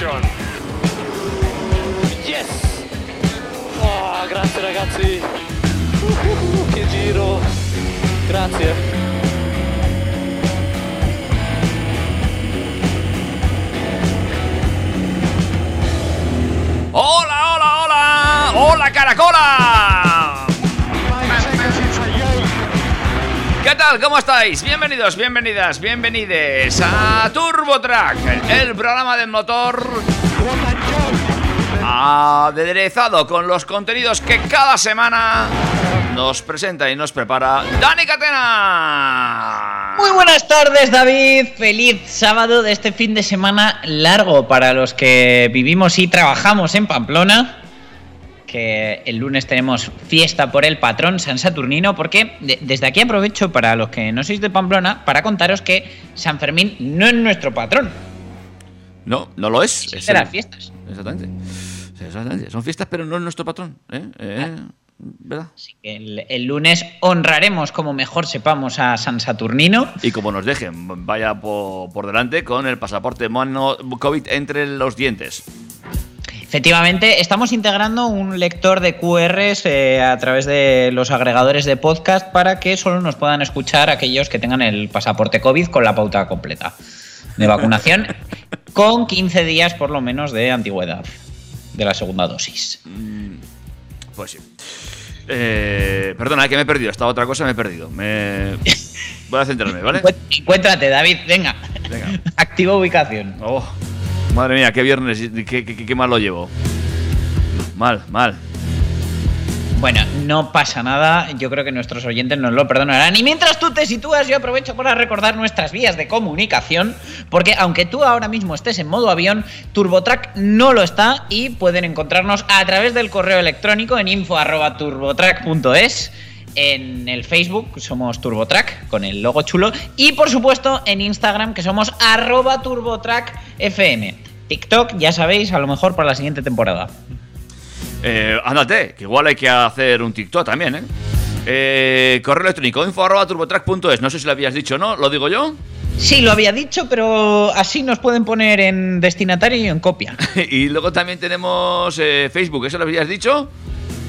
Position. Yes! Oh, grazie ragazzi! Uh, che giro! Grazie! ¡Hola, hola, hola! ¡Hola, Caracola! ¿Qué tal? ¿Cómo estáis? Bienvenidos, bienvenidas, bienvenides a TurboTrack, el programa del motor aderezado con los contenidos que cada semana nos presenta y nos prepara Dani Catena. Muy buenas tardes, David. Feliz sábado de este fin de semana largo para los que vivimos y trabajamos en Pamplona. Que el lunes tenemos fiesta por el patrón San Saturnino. Porque de- desde aquí aprovecho para los que no sois de Pamplona para contaros que San Fermín no es nuestro patrón. No, no lo es. Es de las fiestas. Exactamente. Exactamente. Son fiestas, pero no es nuestro patrón. ¿eh? Eh, ¿Verdad? Así que el, el lunes honraremos como mejor sepamos a San Saturnino. Y como nos dejen, vaya po- por, delante con el pasaporte mono COVID entre los dientes. Efectivamente, estamos integrando un lector de QRs eh, a través de los agregadores de podcast para que solo nos puedan escuchar aquellos que tengan el pasaporte COVID con la pauta completa de vacunación, con 15 días por lo menos de antigüedad de la segunda dosis. Pues sí. Eh, perdona, que me he perdido. Esta otra cosa me he perdido. Me... Voy a centrarme, ¿vale? Encué- Encuéntrate, David, venga. Venga. Activa ubicación. Oh, madre mía, qué viernes, qué- qué mal lo llevo. Mal, mal. Bueno, no pasa nada, yo creo que nuestros oyentes nos lo perdonarán. Y mientras tú te sitúas, yo aprovecho para recordar nuestras vías de comunicación, porque aunque tú ahora mismo estés en modo avión, TurboTrack no lo está y pueden encontrarnos a través del correo electrónico en info@turbotrack.es. En el Facebook somos TurboTrack con el logo chulo y por supuesto en Instagram que somos arroba TurboTrackFM. TikTok, ya sabéis, a lo mejor para la siguiente temporada. Eh, ándate, que igual hay que hacer un TikTok también, ¿eh? Eh, correo electrónico info arroba turbotrack.es. No sé si lo habías dicho o no, ¿lo digo yo? Sí, lo había dicho, pero así nos pueden poner en destinatario y en copia. y luego también tenemos eh, Facebook, ¿eso lo habías dicho?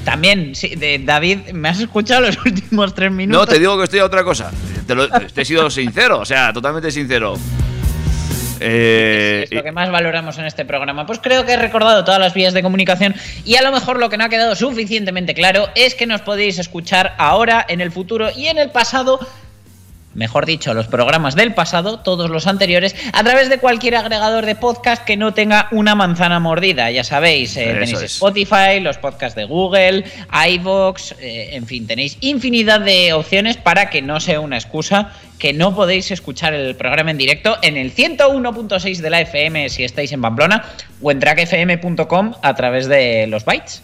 También, sí, de David, ¿me has escuchado los últimos tres minutos? No, te digo que estoy a otra cosa. Te, lo- te he sido sincero, o sea, totalmente sincero. Eh, es lo que más valoramos en este programa. Pues creo que he recordado todas las vías de comunicación y a lo mejor lo que no ha quedado suficientemente claro es que nos podéis escuchar ahora, en el futuro y en el pasado. Mejor dicho, los programas del pasado, todos los anteriores, a través de cualquier agregador de podcast que no tenga una manzana mordida. Ya sabéis, eh, tenéis es. Spotify, los podcasts de Google, iVoox, eh, en fin, tenéis infinidad de opciones para que no sea una excusa que no podéis escuchar el programa en directo en el 101.6 de la FM si estáis en Pamplona o en trackfm.com a través de los bytes.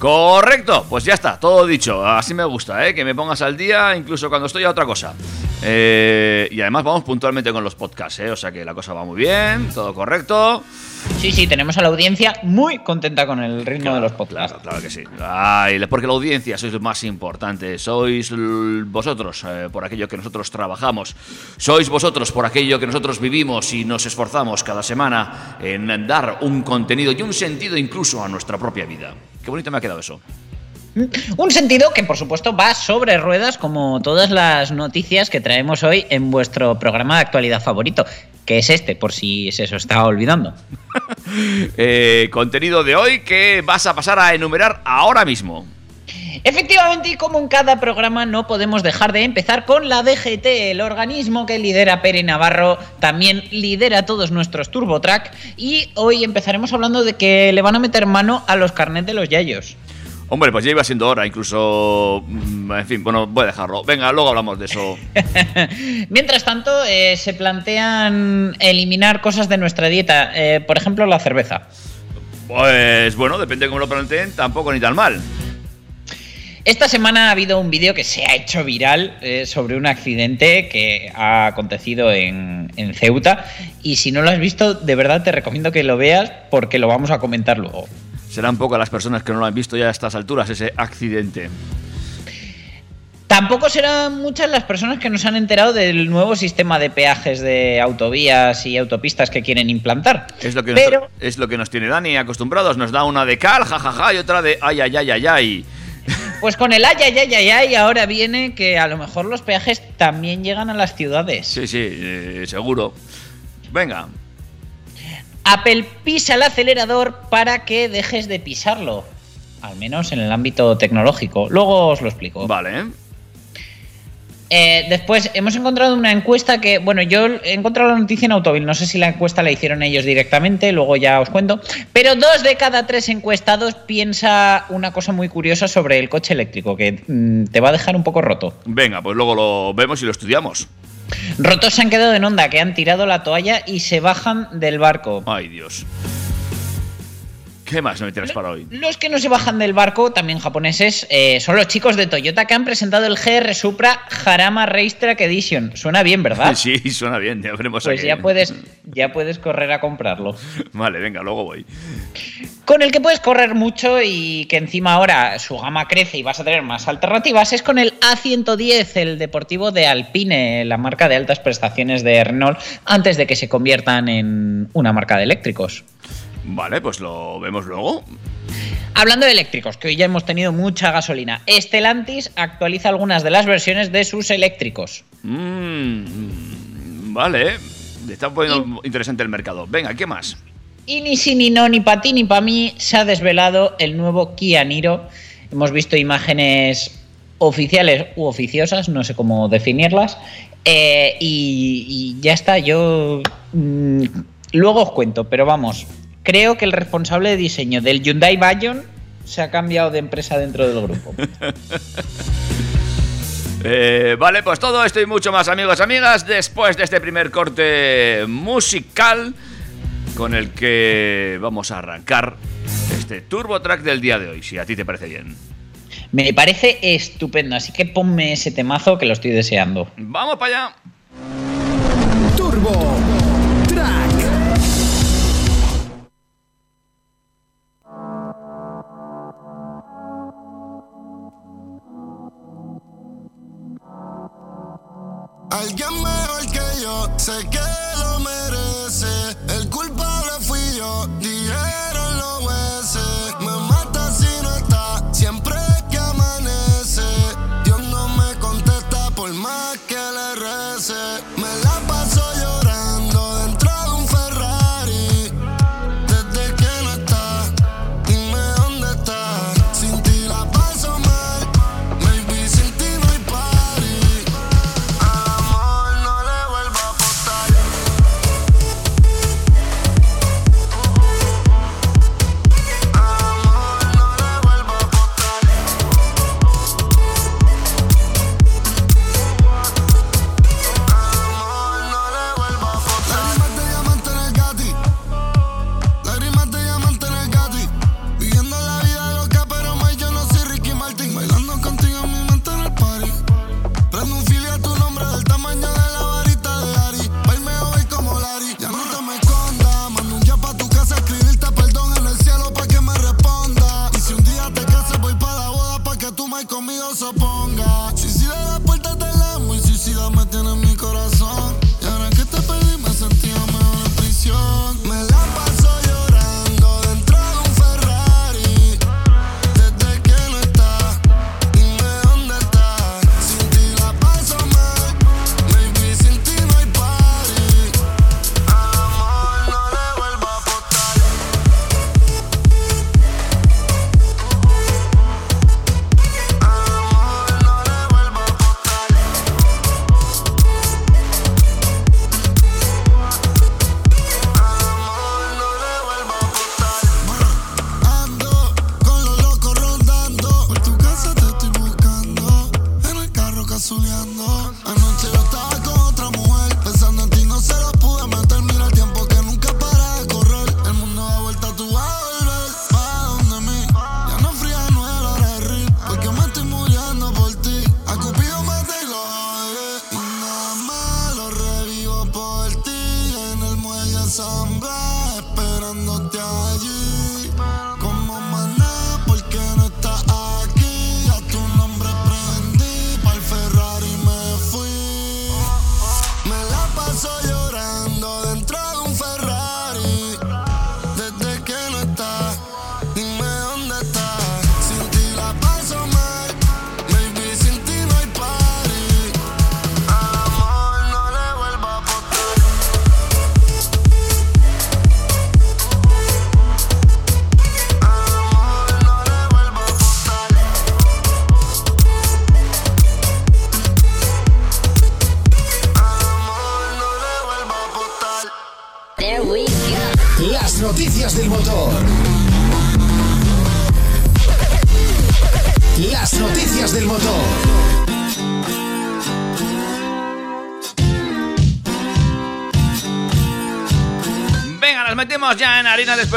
Correcto, pues ya está, todo dicho. Así me gusta, ¿eh? que me pongas al día incluso cuando estoy a otra cosa. Eh, y además vamos puntualmente con los podcasts, ¿eh? o sea que la cosa va muy bien, todo correcto. Sí, sí, tenemos a la audiencia muy contenta con el ritmo de los podcasts. Claro, claro que sí. Ay, porque la audiencia sois lo más importante. Sois vosotros eh, por aquello que nosotros trabajamos. Sois vosotros por aquello que nosotros vivimos y nos esforzamos cada semana en dar un contenido y un sentido incluso a nuestra propia vida. Qué bonito me ha quedado eso. Un sentido que, por supuesto, va sobre ruedas, como todas las noticias que traemos hoy en vuestro programa de actualidad favorito. que es este, por si se os estaba olvidando. Eh, contenido de hoy que vas a pasar a enumerar ahora mismo. Efectivamente, y como en cada programa, no podemos dejar de empezar con la DGT, el organismo que lidera Pere Navarro, también lidera todos nuestros TurboTrack, y hoy empezaremos hablando de que le van a meter mano a los carnets de los yayos. Hombre, pues ya iba siendo hora, incluso... mm, En fin, bueno, voy a dejarlo. Venga, luego hablamos de eso. Mientras tanto, eh, se plantean eliminar cosas de nuestra dieta, eh, por ejemplo, la cerveza. Pues bueno, depende de cómo lo planteen, tampoco ni tan mal. Esta semana ha habido un vídeo que se ha hecho viral eh, sobre un accidente que ha acontecido en, en Ceuta. Y si no lo has visto, de verdad te recomiendo que lo veas porque lo vamos a comentar luego. Serán pocas las personas que no lo han visto ya a estas alturas, ese accidente. Tampoco serán muchas las personas que nos han enterado del nuevo sistema de peajes de autovías y autopistas que quieren implantar. Es lo que, Pero- nos, es lo que nos tiene Dani acostumbrados. Nos da una de cal, jajaja, y otra de ay, ay, ay, ay, ay. Pues con el ay, ay, ay, ay, ay, ahora viene que a lo mejor los peajes también llegan a las ciudades. Sí, sí, eh, seguro. Venga, Apple pisa el acelerador para que dejes de pisarlo. Al menos en el ámbito tecnológico. Luego os lo explico. vale. Eh, después hemos encontrado una encuesta que, bueno, yo he encontrado la noticia en Autovil, no sé si la encuesta la hicieron ellos directamente, luego ya os cuento, pero dos de cada tres encuestados piensa una cosa muy curiosa sobre el coche eléctrico, que mm, te va a dejar un poco roto. Venga, pues luego lo vemos y lo estudiamos. Rotos se han quedado en onda, que han tirado la toalla y se bajan del barco. Ay, Dios. ¿Qué más me tienes para hoy? Los que no se bajan del barco, también japoneses, eh, son los chicos de Toyota que han presentado el GR Supra Harama Racetrack Edition. Suena bien, ¿verdad? Sí, suena bien, ya veremos Pues ya puedes, ya puedes correr a comprarlo. Vale, venga, luego voy. Con el que puedes correr mucho y que encima ahora su gama crece y vas a tener más alternativas es con el A110, el deportivo de Alpine, la marca de altas prestaciones de Renault, antes de que se conviertan en una marca de eléctricos. Vale, pues lo vemos luego. Hablando de eléctricos, que hoy ya hemos tenido mucha gasolina, Stellantis actualiza algunas de las versiones de sus eléctricos. Mm, vale, está poniendo interesante el mercado. Venga, ¿qué más? Y ni sí, ni no, ni para ti, ni para mí, se ha desvelado el nuevo Kia Niro. Hemos visto imágenes oficiales u oficiosas, no sé cómo definirlas. eh, y, y ya está, yo mm, luego os cuento, pero vamos, creo que el responsable de diseño del Hyundai Bayon se ha cambiado de empresa dentro del grupo. Eh, vale, pues todo esto y mucho más, amigos, amigas, después de este primer corte musical con el que vamos a arrancar este Turbo Track del día de hoy, si a ti te parece bien. Me parece estupendo, así que ponme ese temazo que lo estoy deseando. ¡Vamos para allá! Turbo Alguien mejor que yo, sé que lo merece. Asamblea esperándote allí.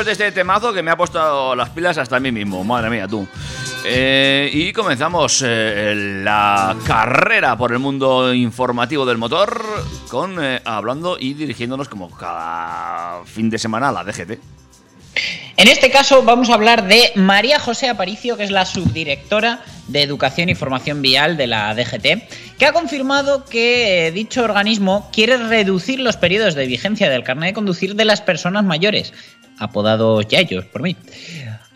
De este temazo que me ha puesto las pilas hasta a mí mismo. Madre mía, tú. Eh, y comenzamos eh, la carrera por el mundo informativo del motor con eh, hablando y dirigiéndonos como cada fin de semana a la DGT. En este caso vamos a hablar de María José Aparicio, que es la subdirectora de Educación y Formación Vial de la DGT, que ha confirmado que eh, dicho organismo quiere reducir los periodos de vigencia del carnet de conducir de las personas mayores, apodados yayos por mí.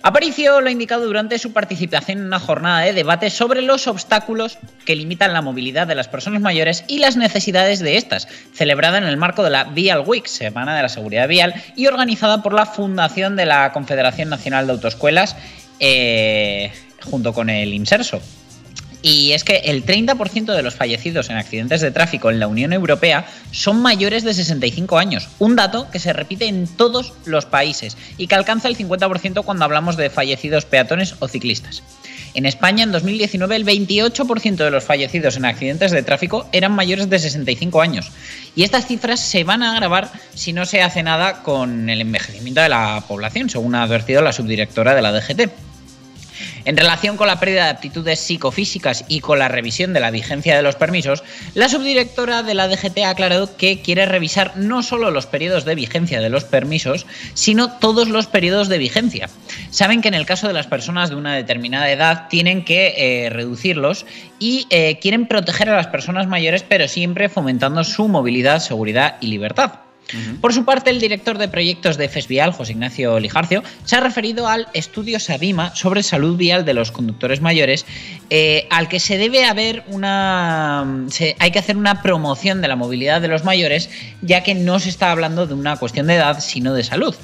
Aparicio lo ha indicado durante su participación en una jornada de debate sobre los obstáculos que limitan la movilidad de las personas mayores y las necesidades de estas, celebrada en el marco de la Vial Week, Semana de la Seguridad Vial, y organizada por la Fundación de la Confederación Nacional de Autoescuelas, eh, junto con el Inserso. Y es que el 30% de los fallecidos en accidentes de tráfico en la Unión Europea son mayores de 65 años, un dato que se repite en todos los países y que alcanza el 50% cuando hablamos de fallecidos peatones o ciclistas. En España, en 2019, el 28% de los fallecidos en accidentes de tráfico eran mayores de 65 años. Y estas cifras se van a agravar si no se hace nada con el envejecimiento de la población, según ha advertido la subdirectora de la DGT. En relación con la pérdida de aptitudes psicofísicas y con la revisión de la vigencia de los permisos, la subdirectora de la DGT ha aclarado que quiere revisar no solo los periodos de vigencia de los permisos, sino todos los periodos de vigencia. Saben que en el caso de las personas de una determinada edad tienen que eh, reducirlos y eh, quieren proteger a las personas mayores, pero siempre fomentando su movilidad, seguridad y libertad. Por su parte, el director de proyectos de FESVIAL, José Ignacio Lijarcio, se ha referido al estudio Sabima sobre salud vial de los conductores mayores, eh, al que se debe haber una. se- hay que hacer una promoción de la movilidad de los mayores, ya que no se está hablando de una cuestión de edad, sino de salud.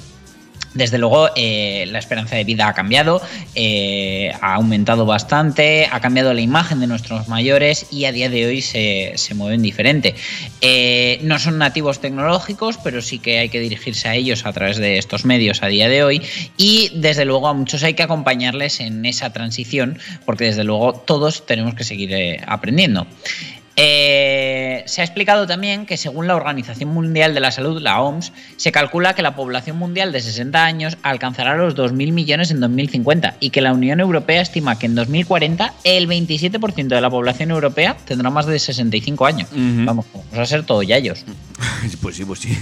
Desde luego, eh, la esperanza de vida ha cambiado, eh, ha aumentado bastante, ha cambiado la imagen de nuestros mayores y a día de hoy se, se mueven diferente. Eh, no son nativos tecnológicos, pero sí que hay que dirigirse a ellos a través de estos medios a día de hoy y desde luego a muchos hay que acompañarles en esa transición porque desde luego todos tenemos que seguir aprendiendo. Eh, se ha explicado también que según la Organización Mundial de la Salud, la OMS, se calcula que la población mundial de 60 años alcanzará los 2.000 millones en 2050 y que la Unión Europea estima que en 2040 el 27% de la población europea tendrá más de 65 años. Vamos, vamos a ser todos yayos. Pues sí, pues sí.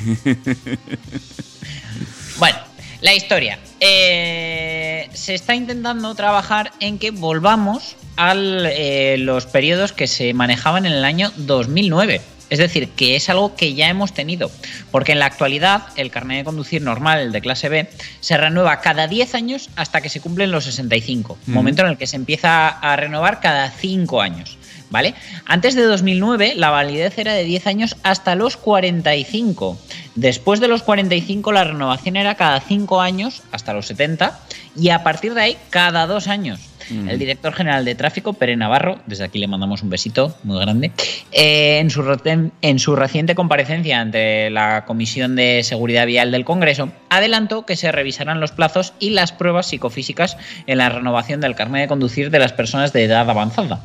Bueno, la historia. Eh, se está intentando trabajar en que volvamos a los periodos que se manejaban en el año 2009. Es decir, que es algo que ya hemos tenido. Porque en la actualidad el carnet de conducir normal, el de clase B, se renueva cada 10 años hasta que se cumplen los 65. Momento en el que se empieza a renovar cada 5 años. ¿Vale? Antes de 2009 la validez era de 10 años hasta los 45. Después de los 45 la renovación era cada 5 años hasta los 70 y a partir de ahí cada 2 años. El director general de tráfico, Pere Navarro, desde aquí le mandamos un besito muy grande, eh, en, su, en su reciente comparecencia ante la Comisión de Seguridad Vial del Congreso, adelantó que se revisarán los plazos y las pruebas psicofísicas en la renovación del carnet de conducir de las personas de edad avanzada.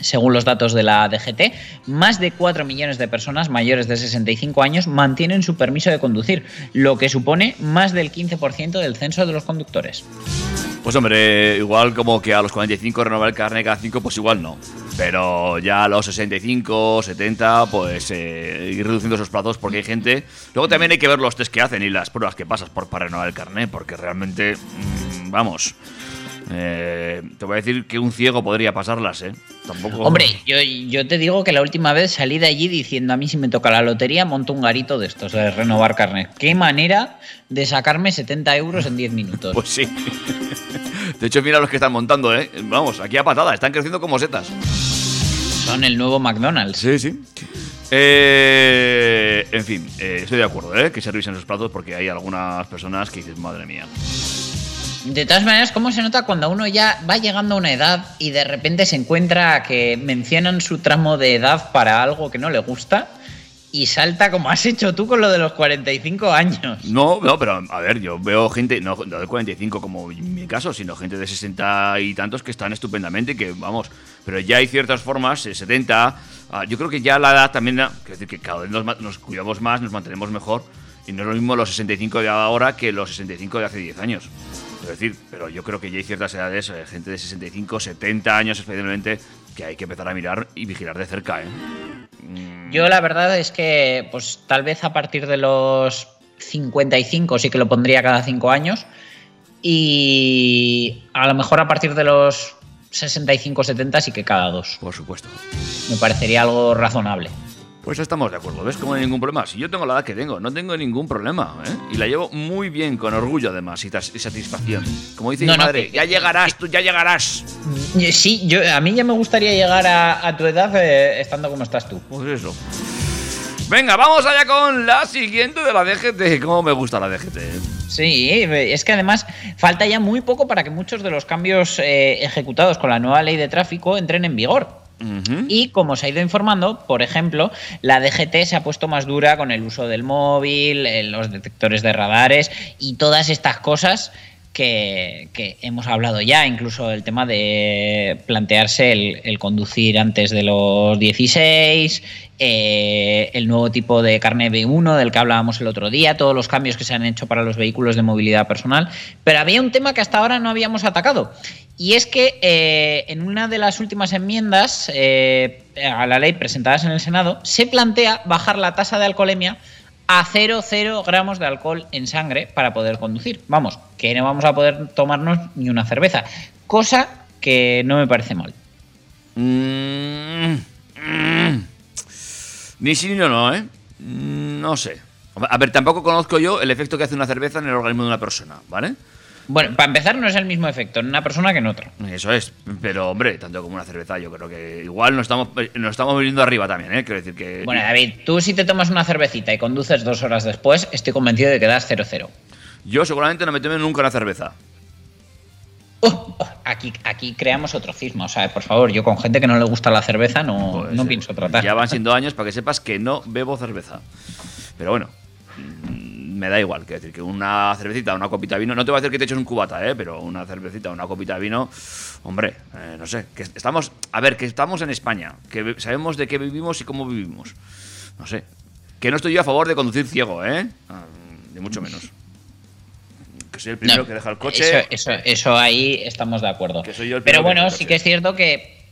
Según los datos de la DGT, más de 4 millones de personas mayores de 65 años mantienen su permiso de conducir, lo que supone más del 15% del censo de los conductores. Pues hombre, igual como que a los 45 renovar el carnet cada 5, pues igual no. Pero ya a los 65, 70, pues eh, ir reduciendo esos plazos porque hay gente. Luego también hay que ver los test que hacen y las pruebas que pasas por, para renovar el carnet, porque realmente, mm, vamos. Eh, te voy a decir que un ciego podría pasarlas, ¿eh? Tampoco. Hombre, yo, yo te digo que la última vez salí de allí diciendo a mí si me toca la lotería monto un garito de estos, de renovar carnet. Qué manera de sacarme 70 euros en 10 minutos. Pues sí. De hecho, mira los que están montando, ¿eh? Vamos, aquí a patada, están creciendo como setas. Son el nuevo McDonald's. Sí, sí. Eh, en fin, eh, estoy de acuerdo, ¿eh? Que se revisen esos plazos porque hay algunas personas que dices, madre mía. De todas maneras, ¿cómo se nota cuando uno ya va llegando a una edad y de repente se encuentra que mencionan su tramo de edad para algo que no le gusta y salta como has hecho tú con lo de los 45 años? No, no, pero a ver, yo veo gente, no, no de 45 como en mi caso, sino gente de 60 y tantos que están estupendamente y que, vamos, pero ya hay ciertas formas, eh, 70, ah, yo creo que ya la edad también, ah, quiero decir que cada vez nos, nos cuidamos más, nos mantenemos mejor, y no es lo mismo los 65 de ahora que los 65 de hace 10 años. Es decir, pero yo creo que ya hay ciertas edades, eh, gente de 65, 70 años especialmente, que hay que empezar a mirar y vigilar de cerca, ¿eh? Yo la verdad es que, pues tal vez a partir de los 55 sí que lo pondría cada 5 años. Y a lo mejor a partir de los 65-70 sí que cada dos. Por supuesto. Me parecería algo razonable. Pues estamos de acuerdo, ¿ves? Como no hay ningún problema. Si yo tengo la edad que tengo, no tengo ningún problema, ¿eh? Y la llevo muy bien, con orgullo además y, satisfacción. Como dice No, mi no, madre, que- ya llegarás, tú ya llegarás. Y Sí, yo, a mí ya me gustaría llegar a, a tu edad eh, estando como estás tú. Pues eso. Venga, vamos allá con la siguiente de la DGT. ¿Cómo me gusta la DGT? eh? Sí, es que además falta ya muy poco para que muchos de los cambios eh, ejecutados con la nueva ley de tráfico entren en vigor. Y como se ha ido informando, por ejemplo, la DGT se ha puesto más dura con el uso del móvil, eh, los detectores de radares y todas estas cosas que, hemos hablado ya, incluso el tema de plantearse el, el conducir antes de los 16, eh, el nuevo tipo de carne B1 del que hablábamos el otro día, todos los cambios que se han hecho para los vehículos de movilidad personal. Pero había un tema que hasta ahora no habíamos atacado. Y es que eh, en una de las últimas enmiendas eh, a la ley presentadas en el Senado se plantea bajar la tasa de alcoholemia a 0,0 gramos de alcohol en sangre para poder conducir. Vamos, que no vamos a poder tomarnos ni una cerveza. Cosa que no me parece mal. Mm, mm. Ni sí ni no, no, ¿eh? Mm, No sé. A ver, tampoco conozco yo el efecto que hace una cerveza en el organismo de una persona, ¿vale? Bueno, para empezar no es el mismo efecto en una persona que en otra. Eso es. Pero, hombre, tanto como una cerveza, yo creo que igual nos estamos, nos estamos viniendo arriba también, ¿eh? Quiero decir que. Bueno, David, tú si te tomas una cervecita y conduces dos horas después, estoy convencido de que das 0,0. Yo seguramente no me tomo nunca una cerveza. Oh, aquí, aquí creamos otro cisma. O sea, por favor, yo con gente que no le gusta la cerveza no, Pues, no eh, pienso tratar. Ya van siendo años para que sepas que no bebo cerveza. Pero bueno, me da igual. Quiero decir que una cervecita, una copita de vino. No te voy a decir que te eches un cubata, ¿eh? Pero una cervecita, una copita de vino. Hombre, eh, no sé. Que estamos. A ver, que estamos en España. Que sabemos de qué vivimos y cómo vivimos. No sé. Que no estoy yo a favor de conducir ciego, ¿eh? Ah, Ni mucho menos. Que soy el primero No, que deja el coche. Eso, eso, eso ahí estamos de acuerdo. Que soy yo el Pero que bueno, sí coche. que es cierto que,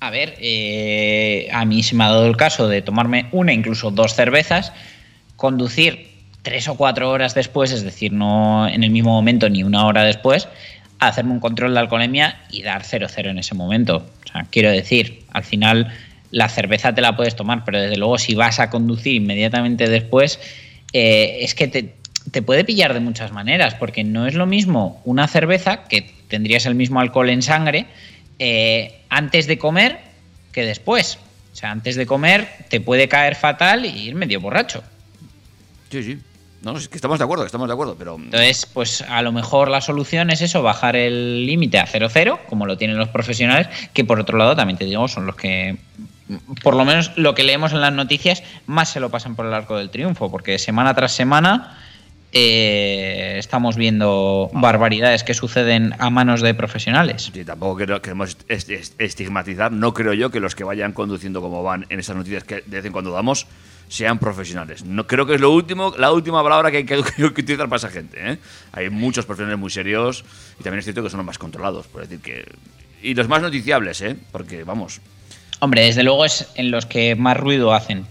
a ver, eh, a mí se me ha dado el caso de tomarme una, incluso dos cervezas, conducir tres o cuatro horas después, es decir, no en el mismo momento ni una hora después, hacerme un control de alcoholemia y dar 0-0 en ese momento. O sea, quiero decir, al final la cerveza te la puedes tomar, pero desde luego si vas a conducir inmediatamente después, eh, es que te, puede pillar de muchas maneras, porque no es lo mismo una cerveza, que tendrías el mismo alcohol en sangre, eh, antes de comer que después. O sea, antes de comer te puede caer fatal y ir medio borracho. Sí, sí. No, es que estamos de acuerdo, estamos de acuerdo, pero. Entonces, pues a lo mejor la solución es eso, bajar el límite a 0,0, como lo tienen los profesionales, que por otro lado también te digo, son los que, por lo menos lo que leemos en las noticias, más se lo pasan por el arco del triunfo, porque semana tras semana eh, estamos viendo barbaridades que suceden a manos de profesionales. Sí, tampoco creo- queremos est- est- estigmatizar. No creo yo que los que vayan conduciendo como van en esas noticias que de vez en cuando damos sean profesionales. No creo que es lo último, la última palabra que hay que, utilizar para esa gente. ¿eh? Hay muchos profesionales muy serios y también es cierto que son los más controlados, por decir que y los más noticiables, ¿eh? Porque vamos, Hombre, desde luego es en los que más ruido hacen.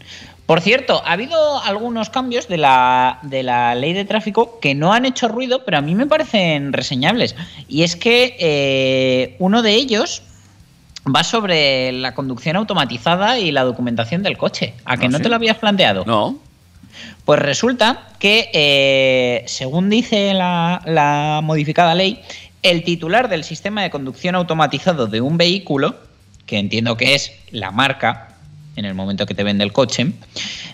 Por cierto, ha habido algunos cambios de la, de la ley de tráfico que no han hecho ruido, pero a mí me parecen reseñables. Y es que eh, uno de ellos va sobre la conducción automatizada y la documentación del coche. ¿A que ¿Ah, no sí? te lo habías planteado? No. Pues resulta que, eh, según dice la, la modificada ley, el titular del sistema de conducción automatizado de un vehículo, que entiendo que es la marca en el momento que te vende el coche,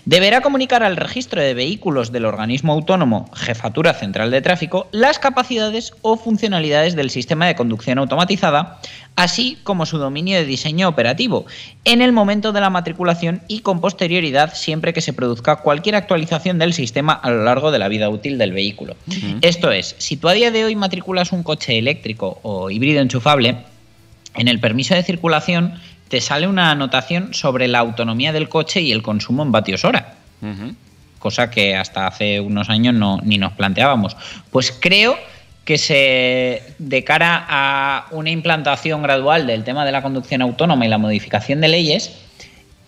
deberá comunicar al registro de vehículos del organismo autónomo Jefatura Central de Tráfico las capacidades o funcionalidades del sistema de conducción automatizada, así como su dominio de diseño operativo, en el momento de la matriculación y con posterioridad siempre que se produzca cualquier actualización del sistema a lo largo de la vida útil del vehículo. Esto es, si tú a día de hoy matriculas un coche eléctrico o híbrido enchufable, en el permiso de circulación te sale una anotación sobre la autonomía del coche y el consumo en vatios hora, cosa que hasta hace unos años no, ni nos planteábamos. Pues creo que se, de cara a una implantación gradual del tema de la conducción autónoma y la modificación de leyes,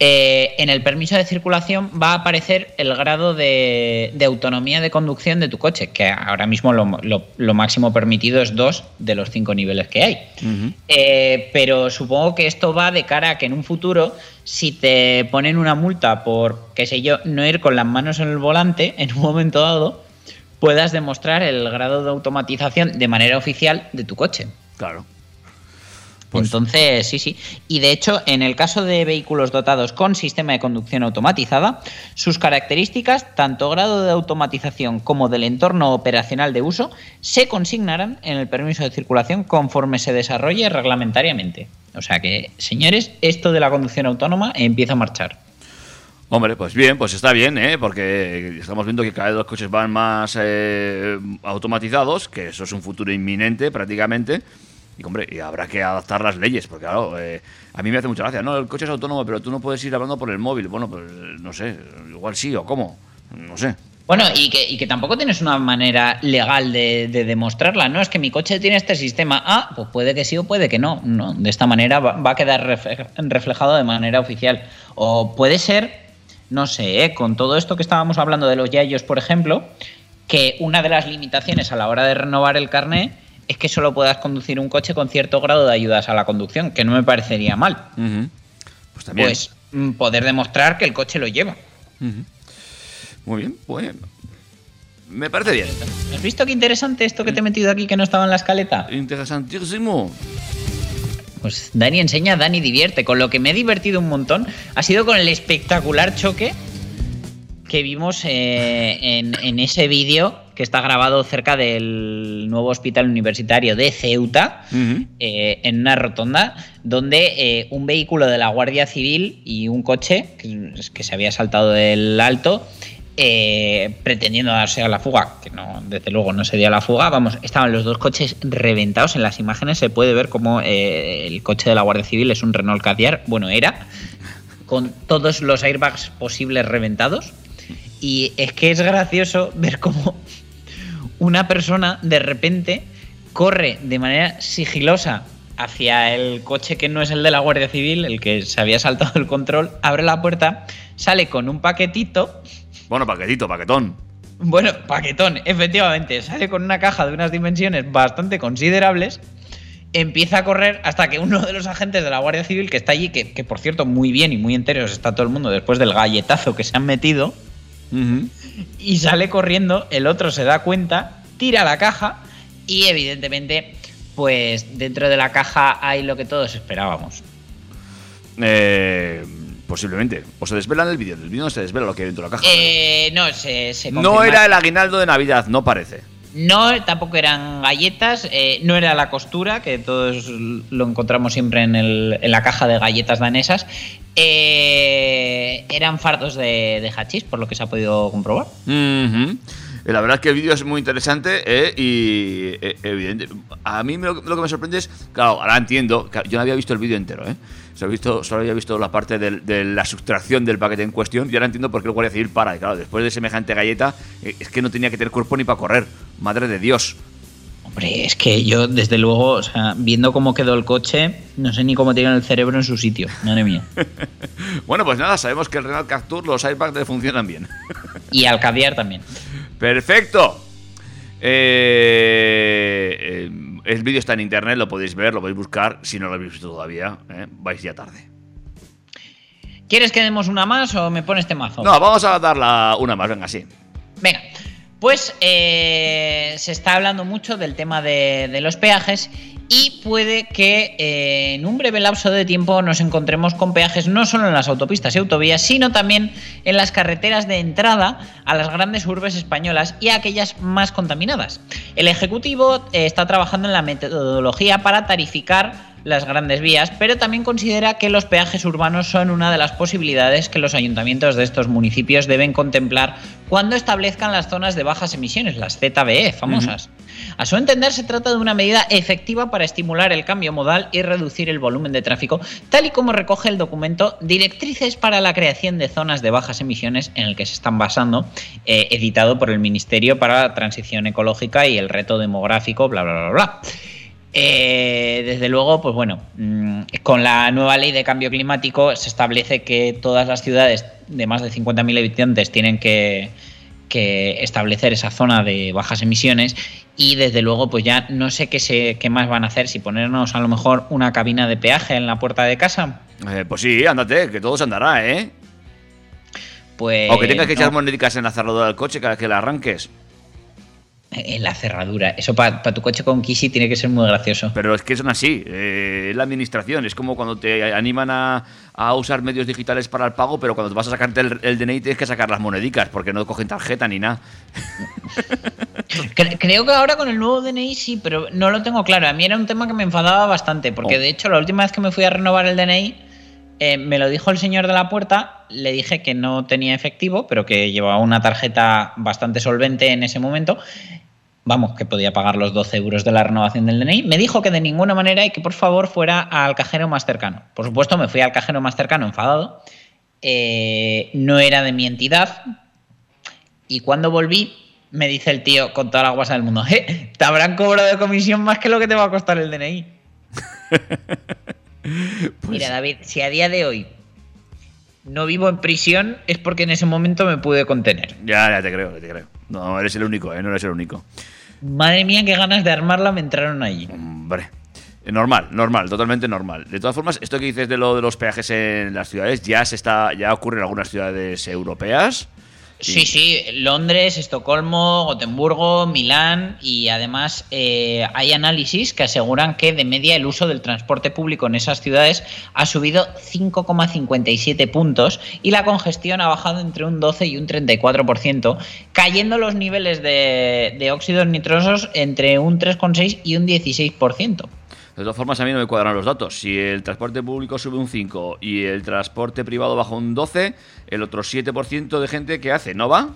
eh, en el permiso de circulación va a aparecer el grado de, de autonomía de conducción de tu coche, que ahora mismo lo, lo- lo máximo permitido es dos de los cinco niveles que hay. Eh, pero supongo que esto va de cara a que en un futuro, si te ponen una multa por, qué sé yo, no ir con las manos en el volante en un momento dado, puedas demostrar el grado de automatización de manera oficial de tu coche. Claro. Pues- Entonces, sí, sí. Y de hecho, en el caso de vehículos dotados con sistema de conducción automatizada, sus características, tanto grado de automatización como del entorno operacional de uso, se consignarán en el permiso de circulación conforme se desarrolle reglamentariamente. O sea que, señores, esto de la conducción autónoma empieza a marchar. Hombre, pues bien, pues está bien, ¿eh? porque estamos viendo que cada vez los coches van más eh, automatizados, que eso es un futuro inminente prácticamente. Y hombre, y habrá que adaptar las leyes, porque claro, eh, a mí me hace mucha gracia. No, el coche es autónomo, pero tú no puedes ir hablando por el móvil. Bueno, pues no sé, igual sí o cómo, no sé. Bueno, y que, tampoco tienes una manera legal de, de demostrarla, ¿no? Es que mi coche tiene este sistema. Ah, pues puede que sí o puede que no. no de esta manera va, va a quedar reflejado de manera oficial. O puede ser, no sé, ¿eh? con todo esto que estábamos hablando de los yayos, por ejemplo, que una de las limitaciones a la hora de renovar el carné es que solo puedas conducir un coche con cierto grado de ayudas a la conducción, que no me parecería mal. Pues también. Pues mm, poder demostrar que el coche lo lleva. Muy bien, bueno. Me parece bien. ¿Has visto qué interesante esto que te he metido aquí que no estaba en la escaleta? Interesantísimo. Pues Dani enseña, Dani divierte. Con lo que me he divertido un montón ha sido con el espectacular choque que vimos eh, en, en ese vídeo que está grabado cerca del nuevo hospital universitario de Ceuta, eh, en una rotonda, donde eh, un vehículo de la Guardia Civil y un coche que, que se había saltado del alto. eh, pretendiendo darse a la fuga, que no, desde luego no se dio a la fuga, vamos, estaban los dos coches reventados. En las imágenes se puede ver como eh, el coche de la Guardia Civil es un Renault Kadjar, bueno, era, con todos los airbags posibles reventados. Y es que es gracioso ver cómo una persona de repente corre de manera sigilosa hacia el coche que no es el de la Guardia Civil, el que se había saltado el control, abre la puerta, sale con un paquetito, Bueno, paquetito, paquetón. bueno, paquetón, efectivamente, sale con una caja de unas dimensiones bastante considerables, empieza a correr hasta que uno de los agentes de la Guardia Civil que está allí, que, que por cierto muy bien y muy enteros está todo el mundo después del galletazo que se han metido, Y sale corriendo, el otro se da cuenta, tira la caja y evidentemente pues dentro de la caja hay lo que todos esperábamos. Eh, posiblemente. O se desvela en el vídeo. El vídeo no se desvela lo que hay dentro de la caja. Eh, no, se, se no era el aguinaldo de Navidad, no parece. No, tampoco eran galletas, eh, no era la costura, que todos lo encontramos siempre en, el- en la caja de galletas danesas. Eh, eran fardos de, de hachís, por lo que se ha podido comprobar. Eh, La verdad es que el vídeo es muy interesante eh, y eh, evidente. A mí lo, lo que me sorprende es, claro, ahora entiendo, yo no había visto el vídeo entero, ¿eh? Solo, visto, solo había visto la parte del- de, la sustracción del paquete en cuestión y ahora entiendo por qué el Guardia Civil para. Y claro, después de semejante galleta, eh, es que no tenía que tener cuerpo ni para correr. Madre de Dios. Hombre, es que yo, desde luego, o sea, viendo cómo quedó el coche, no sé ni cómo tienen el cerebro en su sitio. Madre mía. Bueno, pues nada, sabemos que el Renault Captur los airbags le funcionan bien. Y al caviar también. Perfecto. Eh, eh, el vídeo está en internet, lo podéis ver, lo podéis buscar. Si no lo habéis visto todavía, eh, vais ya tarde. ¿Quieres que demos una más o me pones temazo? No, vamos a darla una más, venga, sí. Venga, pues eh, se está hablando mucho del tema de, de los peajes y puede que eh, en un breve lapso de tiempo nos encontremos con peajes no solo en las autopistas y autovías, sino también en las carreteras de entrada a las grandes urbes españolas y a aquellas más contaminadas. El Ejecutivo eh, está trabajando en la metodología para tarificar las grandes vías, pero también considera que los peajes urbanos son una de las posibilidades que los ayuntamientos de estos municipios deben contemplar cuando establezcan las zonas de bajas emisiones, las ZBE famosas. A su entender, se trata de una medida efectiva para estimular el cambio modal y reducir el volumen de tráfico, tal y como recoge el documento Directrices para la creación de zonas de bajas emisiones en el que se están basando, eh, editado por el Ministerio para la Transición Ecológica y el Reto Demográfico, bla, bla, bla, bla. Eh, desde luego, pues bueno, mm, con la nueva ley de cambio climático se establece que todas las ciudades de más de 50.000 habitantes tienen que, que establecer esa zona de bajas emisiones y desde luego pues ya no sé qué, se, qué más van a hacer, si ponernos a lo mejor una cabina de peaje en la puerta de casa. Eh, pues sí, ándate, que todo se andará, ¿eh? Pues... o que tengas que no. echar monedicas en la cerradura del coche cada que la arranques. En la cerradura. Eso para tu coche con Kisi tiene que ser muy gracioso. Pero es que son así, eh, es la administración. Es como cuando te animan a, a usar medios digitales para el pago, pero cuando te vas a sacarte el, el DNI tienes que sacar las monedicas, porque no cogen tarjeta ni nada. Cre- Creo que ahora con el nuevo DNI sí, pero no lo tengo claro. A mí era un tema que me enfadaba bastante, porque Oh. de hecho la última vez que me fui a renovar el DNI, eh, me lo dijo el señor de la puerta, le dije que no tenía efectivo, pero que llevaba una tarjeta bastante solvente en ese momento. Vamos, que podía pagar los 12 euros de la renovación del DNI. Me dijo que de ninguna manera y que por favor fuera al cajero más cercano. Por supuesto, me fui al cajero más cercano enfadado. Eh, no era de mi entidad, y cuando volví, me dice el tío con toda la guasa del mundo, "Eh, te habrán cobrado de comisión más que lo que te va a costar el DNI. Mira, David, si a día de hoy no vivo en prisión es porque en ese momento me pude contener. Ya, ya te creo, ya te creo. No eres el único, ¿eh? No eres el único. Madre mía, qué ganas de armarla me entraron allí. Hombre. Eh, Normal, normal, totalmente normal. De todas formas, esto que dices de lo de los peajes en las ciudades ya se está, ya ocurre en algunas ciudades europeas. Sí, sí, Londres, Estocolmo, Gotemburgo, Milán y además eh, hay análisis que aseguran que de media el uso del transporte público en esas ciudades ha subido 5,57 puntos y la congestión ha bajado entre un 12 y un 34%, cayendo los niveles de, de óxidos nitrosos entre un 3,6 y un 16%. De todas formas, a mí no me cuadran los datos. Si el transporte público sube un 5 y el transporte privado baja un 12, el otro 7% de gente, ¿qué hace? ¿No va?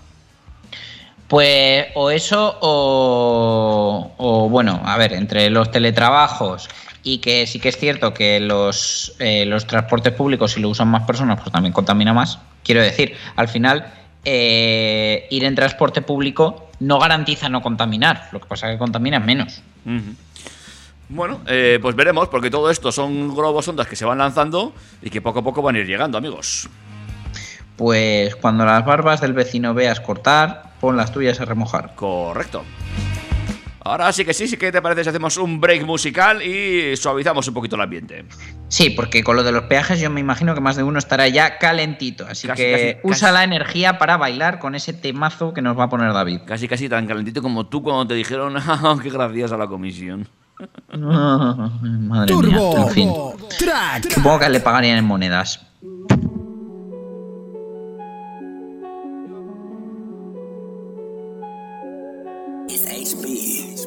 Pues o eso o, o, bueno, a ver, entre los teletrabajos y que sí que es cierto que los, eh, los transportes públicos si lo usan más personas pues también contamina más. Quiero decir, al final eh, ir en transporte público no garantiza no contaminar, lo que pasa es que contamina menos. Ujú. Bueno, eh, pues veremos, porque todo esto son globos ondas que se van lanzando y que poco a poco van a ir llegando, amigos. Pues cuando las barbas del vecino veas cortar, pon las tuyas a remojar. Correcto. Ahora sí que sí, sí que te parece si hacemos un break musical y suavizamos un poquito el ambiente. Sí, porque con lo de los peajes yo me imagino que más de uno estará ya calentito. Así Casi, que casi, usa casi. la energía para bailar con ese temazo que nos va a poner David. Casi casi tan calentito como tú cuando te dijeron, "Ah, qué graciosa la comisión. Madre Turbo mía, en fin. Track. Supongo que le pagarían en monedas.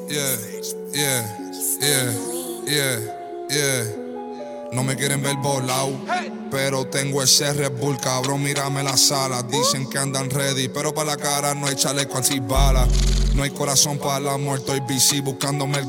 Yeah, yeah, yeah, yeah, yeah. No me quieren ver volado, pero tengo ese Red Bull, cabrón, mírame la sala. Dicen que andan ready, pero para la cara no hay chaleco anti bala. No hay corazón para la muerte, estoy buscándome el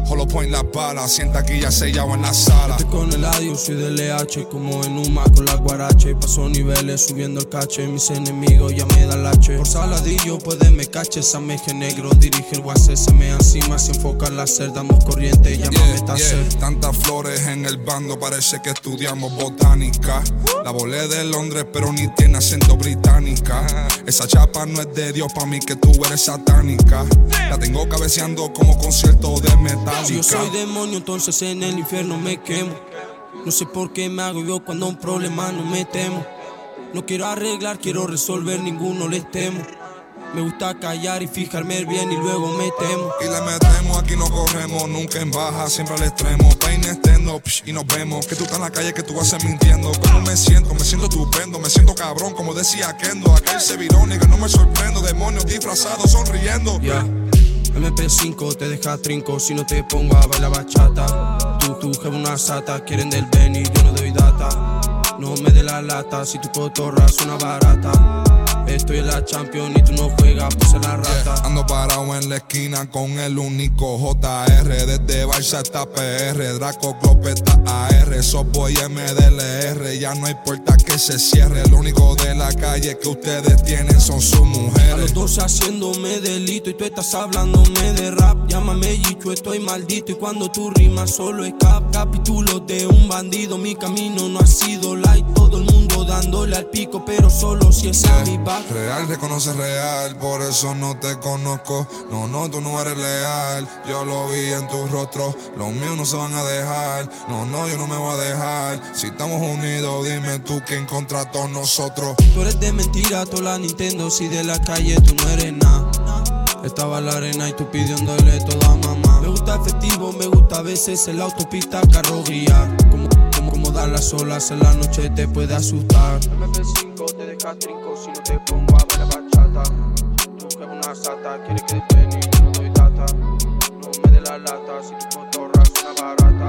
guala. Holopoint la bala, sienta aquí ya sellado en la sala. Estoy con el adiós, soy del EH, como en un con la guarache. Paso niveles, subiendo el cache. Mis enemigos ya me dan lache. Por saladillo, puede me cache. Sameje negro, dirige el guase. Se me encima, se enfoca en la ser. Damos corriente, llámame Yeah, taser. yeah. Tantas flores en el bando, parece que estudiamos botánica. La volé de Londres, pero ni tiene acento británica. Esa chapa no es de Dios, pa' mí que tú eres satánica. La tengo cabeceando como concierto de Metallica. Si yo soy demonio, entonces en el infierno me quemo. No sé por qué me hago yo cuando un problema no me temo. No quiero arreglar, quiero resolver, ninguno les temo. Me gusta callar y fijarme bien y luego me temo. Y le metemos, aquí no corremos, nunca en baja, siempre al extremo. Pain extendo, psh, y nos vemos. Que tú estás en la calle, que tú vas a ser mintiendo. ¿Cómo me siento? Me siento estupendo, me siento cabrón, como decía Kendo. Aquel se virón y que no me sorprendo. Demonios disfrazados, sonriendo. MP5 te deja trinco si no te pongo a bailar bachata. Tú, tú, jefe una sata, quieren del Benny, yo no doy data. No me dé la lata si tu cotorra suena barata. Estoy en la champion y tú no juegas, puse la rata. Ando parado en la esquina con el único JR. Desde Barça hasta PR, Draco Clopeta AR. Softboy MDLR, ya no hay puerta que se cierre. Lo único de la calle que ustedes tienen son sus A mujeres. los dos haciéndome delito y tú estás hablándome de rap. Llámame Yicho, estoy maldito. Y cuando tu rima solo es cap, capítulo de un bandido. Mi camino no ha sido light. Todo el mundo dándole al pico, pero solo si es a mi back. Real reconoce real, por eso no te conozco. No, no, tú no eres leal. Yo lo vi en tu rostro. Los míos no se van a dejar. No, no, yo no me voy a dejar. Si estamos unidos, dime tú quién contra todos nosotros. Tú eres de mentira, toda la Nintendo. Si de la calle tú no eres nada. Estaba en la arena y tú pidiéndole toda mamá. Me gusta efectivo, me gusta a veces en la autopista carro guiar. Como, como, como dar las olas en la noche te puede asustar. MP5 te deja trinco si no te pongo a ver bachata. Tu jefe una sata, quiere que y yo no doy data. No me dé la lata si tu cotorra suena barata.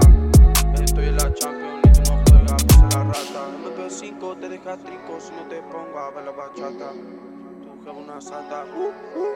Estoy en la champion y tú no juegas, puse la rata. MP5 te deja trinco si no te pongo a ver la bachata. Tu jefe una sata. Uh, uh.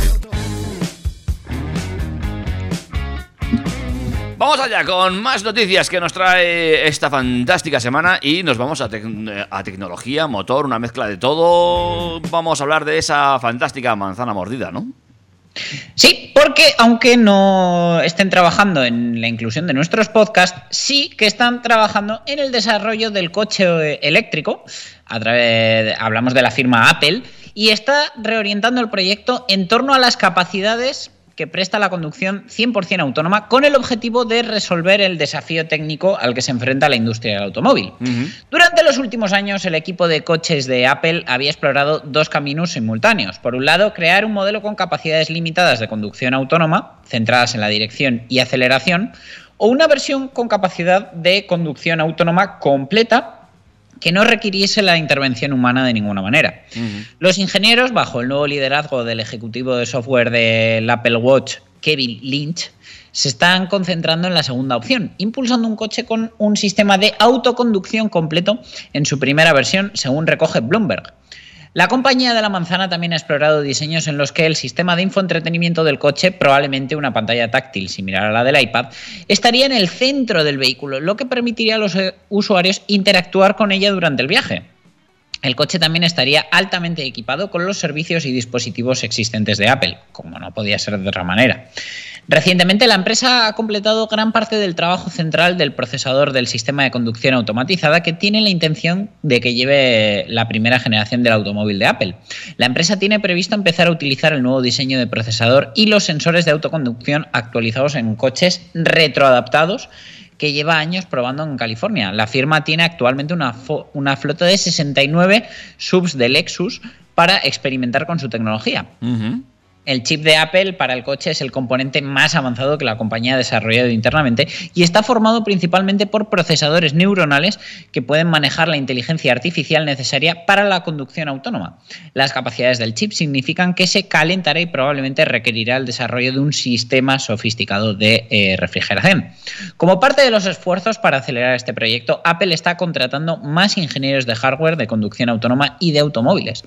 Vamos allá con más noticias que nos trae esta fantástica semana y nos vamos a, tec- a tecnología, motor, una mezcla de todo. Vamos a hablar de esa fantástica manzana mordida, ¿no? Sí, porque aunque no estén trabajando en la inclusión de nuestros podcasts, sí que están trabajando en el desarrollo del coche eléctrico. A través hablamos de la firma Apple y está reorientando el proyecto en torno a las capacidades que presta la conducción 100% autónoma con el objetivo de resolver el desafío técnico al que se enfrenta la industria del automóvil. Durante los últimos años, el equipo de coches de Apple había explorado dos caminos simultáneos. Por un lado, crear un modelo con capacidades limitadas de conducción autónoma, centradas en la dirección y aceleración, o una versión con capacidad de conducción autónoma completa que no requiriese la intervención humana de ninguna manera. Los ingenieros, bajo el nuevo liderazgo del ejecutivo de software del Apple Watch, Kevin Lynch, se están concentrando en la segunda opción, impulsando un coche con un sistema de autoconducción completo en su primera versión, según recoge Bloomberg. La compañía de la manzana también ha explorado diseños en los que el sistema de infoentretenimiento del coche, probablemente una pantalla táctil similar a la del iPad, estaría en el centro del vehículo, lo que permitiría a los eh, usuarios interactuar con ella durante el viaje. El coche también estaría altamente equipado con los servicios y dispositivos existentes de Apple, como no podía ser de otra manera. Recientemente la empresa ha completado gran parte del trabajo central del procesador del sistema de conducción automatizada que tiene la intención de que lleve la primera generación del automóvil de Apple. La empresa tiene previsto empezar a utilizar el nuevo diseño de procesador y los sensores de autoconducción actualizados en coches retroadaptados que lleva años probando en California. La firma tiene actualmente una, una flota de 69 subs de Lexus para experimentar con su tecnología. El chip de Apple para el coche es el componente más avanzado que la compañía ha desarrollado internamente y está formado principalmente por procesadores neuronales que pueden manejar la inteligencia artificial necesaria para la conducción autónoma. Las capacidades del chip significan que se calentará y probablemente requerirá el desarrollo de un sistema sofisticado de eh, refrigeración. Como parte de los esfuerzos para acelerar este proyecto, Apple está contratando más ingenieros de hardware de conducción autónoma y de automóviles.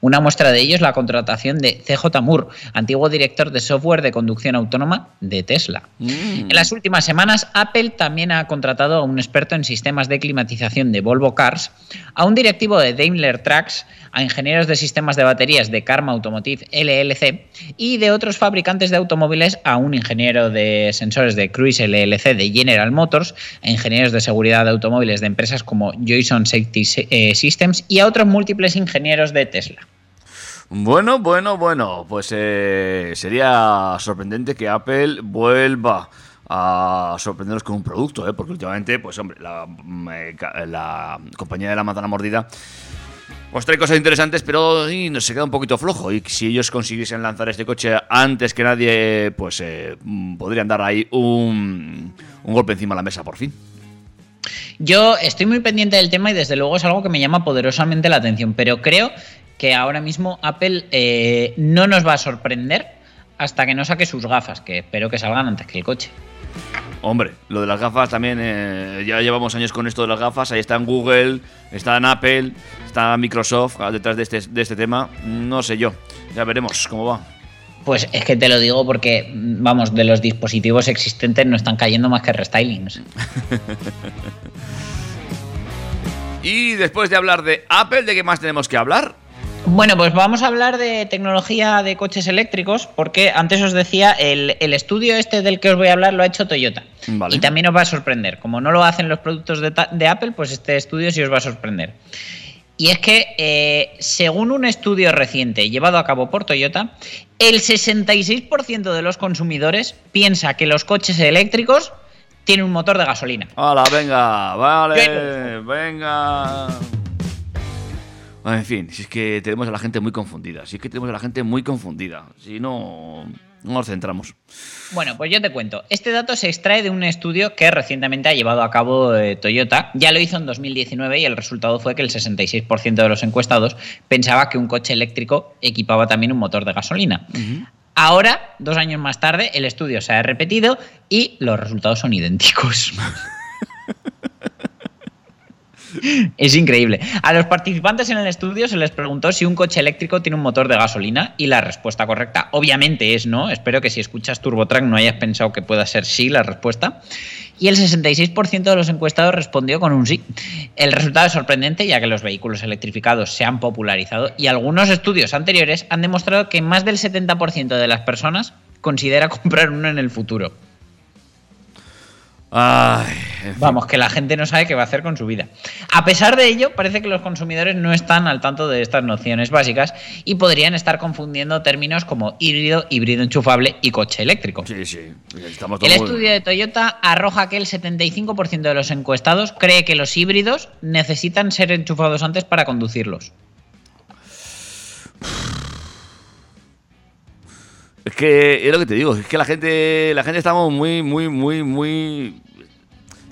Una muestra de ello es la contratación de CJ Moore, antiguo director de software de conducción autónoma de Tesla. En las últimas semanas, Apple también ha contratado a un experto en sistemas de climatización de Volvo Cars, a un directivo de Daimler Trucks, a ingenieros de sistemas de baterías de Karma Automotive LLC y de otros fabricantes de automóviles a un ingeniero de sensores de Cruise LLC de General Motors, a ingenieros de seguridad de automóviles de empresas como Joyson Safety eh, Systems y a otros múltiples ingenieros de Tesla. Bueno, bueno, bueno, pues eh, sería sorprendente que Apple vuelva a sorprendernos con un producto, ¿eh? porque últimamente, pues hombre, la, mm, eh, la compañía de la manzana mordida pues trae cosas interesantes, pero y, nos se queda un poquito flojo. Y si ellos consiguiesen lanzar este coche antes que nadie, pues eh, mm, podrían dar ahí un, un golpe encima de la mesa por fin. Yo estoy muy pendiente del tema y desde luego es algo que me llama poderosamente la atención, pero creo que ahora mismo Apple eh, no nos va a sorprender hasta que no saque sus gafas, que espero que salgan antes que el coche. Hombre, lo de las gafas también, eh, ya llevamos años con esto de las gafas, ahí está en Google, está en Apple, está Microsoft ah, detrás de este, de este tema, no sé yo, ya veremos cómo va. Pues es que te lo digo porque, vamos, de los dispositivos existentes no están cayendo más que restylings. Y después de hablar de Apple, ¿de qué más tenemos que hablar? Bueno, pues vamos a hablar de tecnología de coches eléctricos, porque antes os decía, el, el estudio este del que os voy a hablar lo ha hecho Toyota. Vale. Y también os va a sorprender. Como no lo hacen los productos de, Apple, pues este estudio sí os va a sorprender. Y es que, eh, según un estudio reciente llevado a cabo por Toyota, el 66% de los consumidores piensa que los coches eléctricos tienen un motor de gasolina. Hola, venga, vale, venga. En fin, si es que tenemos a la gente muy confundida, si es que tenemos a la gente muy confundida, si no, no nos centramos. Bueno, pues yo te cuento. Este dato se extrae de un estudio que recientemente ha llevado a cabo eh, Toyota. Ya lo hizo en 2019 y el resultado fue que el 66% de los encuestados pensaba que un coche eléctrico equipaba también un motor de gasolina. Ahora, dos años más tarde, el estudio se ha repetido y los resultados son idénticos. Es increíble. A los participantes en el estudio se les preguntó si un coche eléctrico tiene un motor de gasolina y la respuesta correcta obviamente es no. Espero que si escuchas TurboTrack no hayas pensado que pueda ser sí la respuesta. Y el 66% de los encuestados respondió con un sí. El resultado es sorprendente ya que los vehículos electrificados se han popularizado y algunos estudios anteriores han demostrado que más del 70% de las personas considera comprar uno en el futuro. Ay. Vamos, que la gente no sabe qué va a hacer con su vida. A pesar de ello, parece que los consumidores no están al tanto de estas nociones básicas y podrían estar confundiendo términos como híbrido, híbrido enchufable y coche eléctrico. Sí, sí, estamos El estudio de Toyota arroja que el 75% de los encuestados cree que los híbridos necesitan ser enchufados antes para conducirlos. Es que es lo que te digo, es que la gente, la gente estamos muy, muy, muy, muy.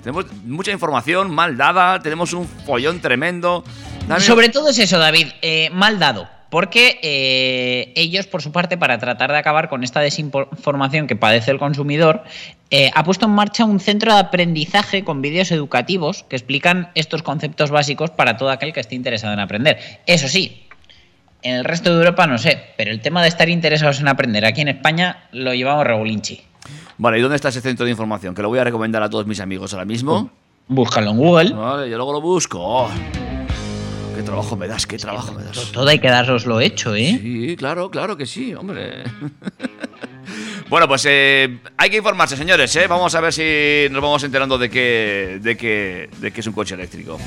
Tenemos mucha información mal dada, tenemos un follón tremendo. Sobre todo es eso, David, eh, mal dado. Porque eh, ellos, por su parte, para tratar de acabar con esta desinformación que padece el consumidor, eh, ha puesto en marcha un centro de aprendizaje con vídeos educativos que explican estos conceptos básicos para todo aquel que esté interesado en aprender. Eso sí, en el resto de Europa no sé, pero el tema de estar interesados en aprender aquí en España lo llevamos regulinchi. Vale, ¿y dónde está ese centro de información? Que lo voy a recomendar a todos mis amigos ahora mismo. Búscalo en Google. Vale, yo luego lo busco. Oh, qué trabajo me das, qué trabajo me das. Todo hay que daroslo hecho, ¿eh? Sí, claro, claro que sí, hombre. bueno, pues eh, hay que informarse, señores. ¿eh? Vamos a ver si nos vamos enterando de que, de, que, de que es un coche eléctrico,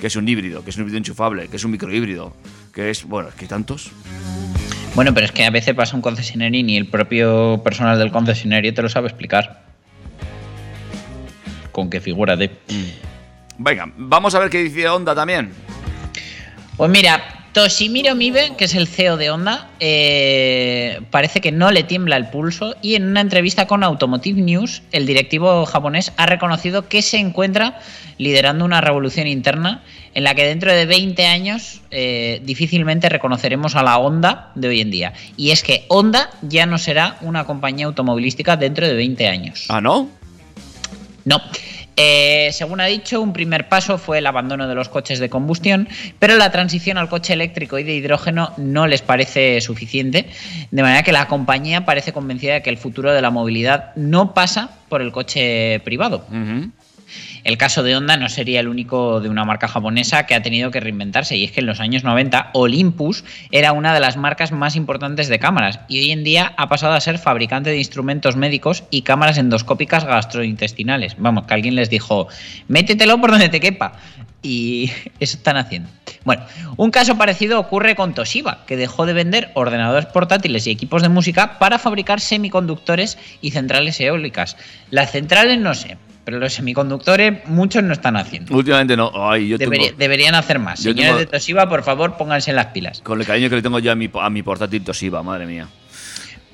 que es un híbrido, que es un híbrido enchufable, que es un microhíbrido, que es, bueno, es que hay tantos. Bueno, pero es que a veces pasa un concesionario y ni el propio personal del concesionario te lo sabe explicar. Con qué figura de. Venga, vamos a ver qué dice Honda también. Pues mira, Toshimiro Mibe, que es el CEO de Honda, eh, parece que no le tiembla el pulso y en una entrevista con Automotive News, el directivo japonés ha reconocido que se encuentra liderando una revolución interna en la que dentro de 20 años eh, difícilmente reconoceremos a la Honda de hoy en día. Y es que Honda ya no será una compañía automovilística dentro de 20 años. Ah, ¿no? No. Eh, según ha dicho, un primer paso fue el abandono de los coches de combustión, pero la transición al coche eléctrico y de hidrógeno no les parece suficiente, de manera que la compañía parece convencida de que el futuro de la movilidad no pasa por el coche privado. El caso de Honda no sería el único de una marca japonesa que ha tenido que reinventarse, y es que en los años 90 Olympus era una de las marcas más importantes de cámaras y hoy en día ha pasado a ser fabricante de instrumentos médicos y cámaras endoscópicas gastrointestinales. Vamos, que alguien les dijo, métetelo por donde te quepa. Y eso están haciendo. Bueno, un caso parecido ocurre con Toshiba, que dejó de vender ordenadores portátiles y equipos de música para fabricar semiconductores y centrales eólicas. Las centrales no sé, pero los semiconductores muchos no están haciendo. Últimamente no. Ay, yo tengo- Debería- deberían hacer más. Yo Señores tengo- de Toshiba, por favor, pónganse en las pilas. Con el cariño que le tengo yo a mi, a mi portátil Toshiba, madre mía.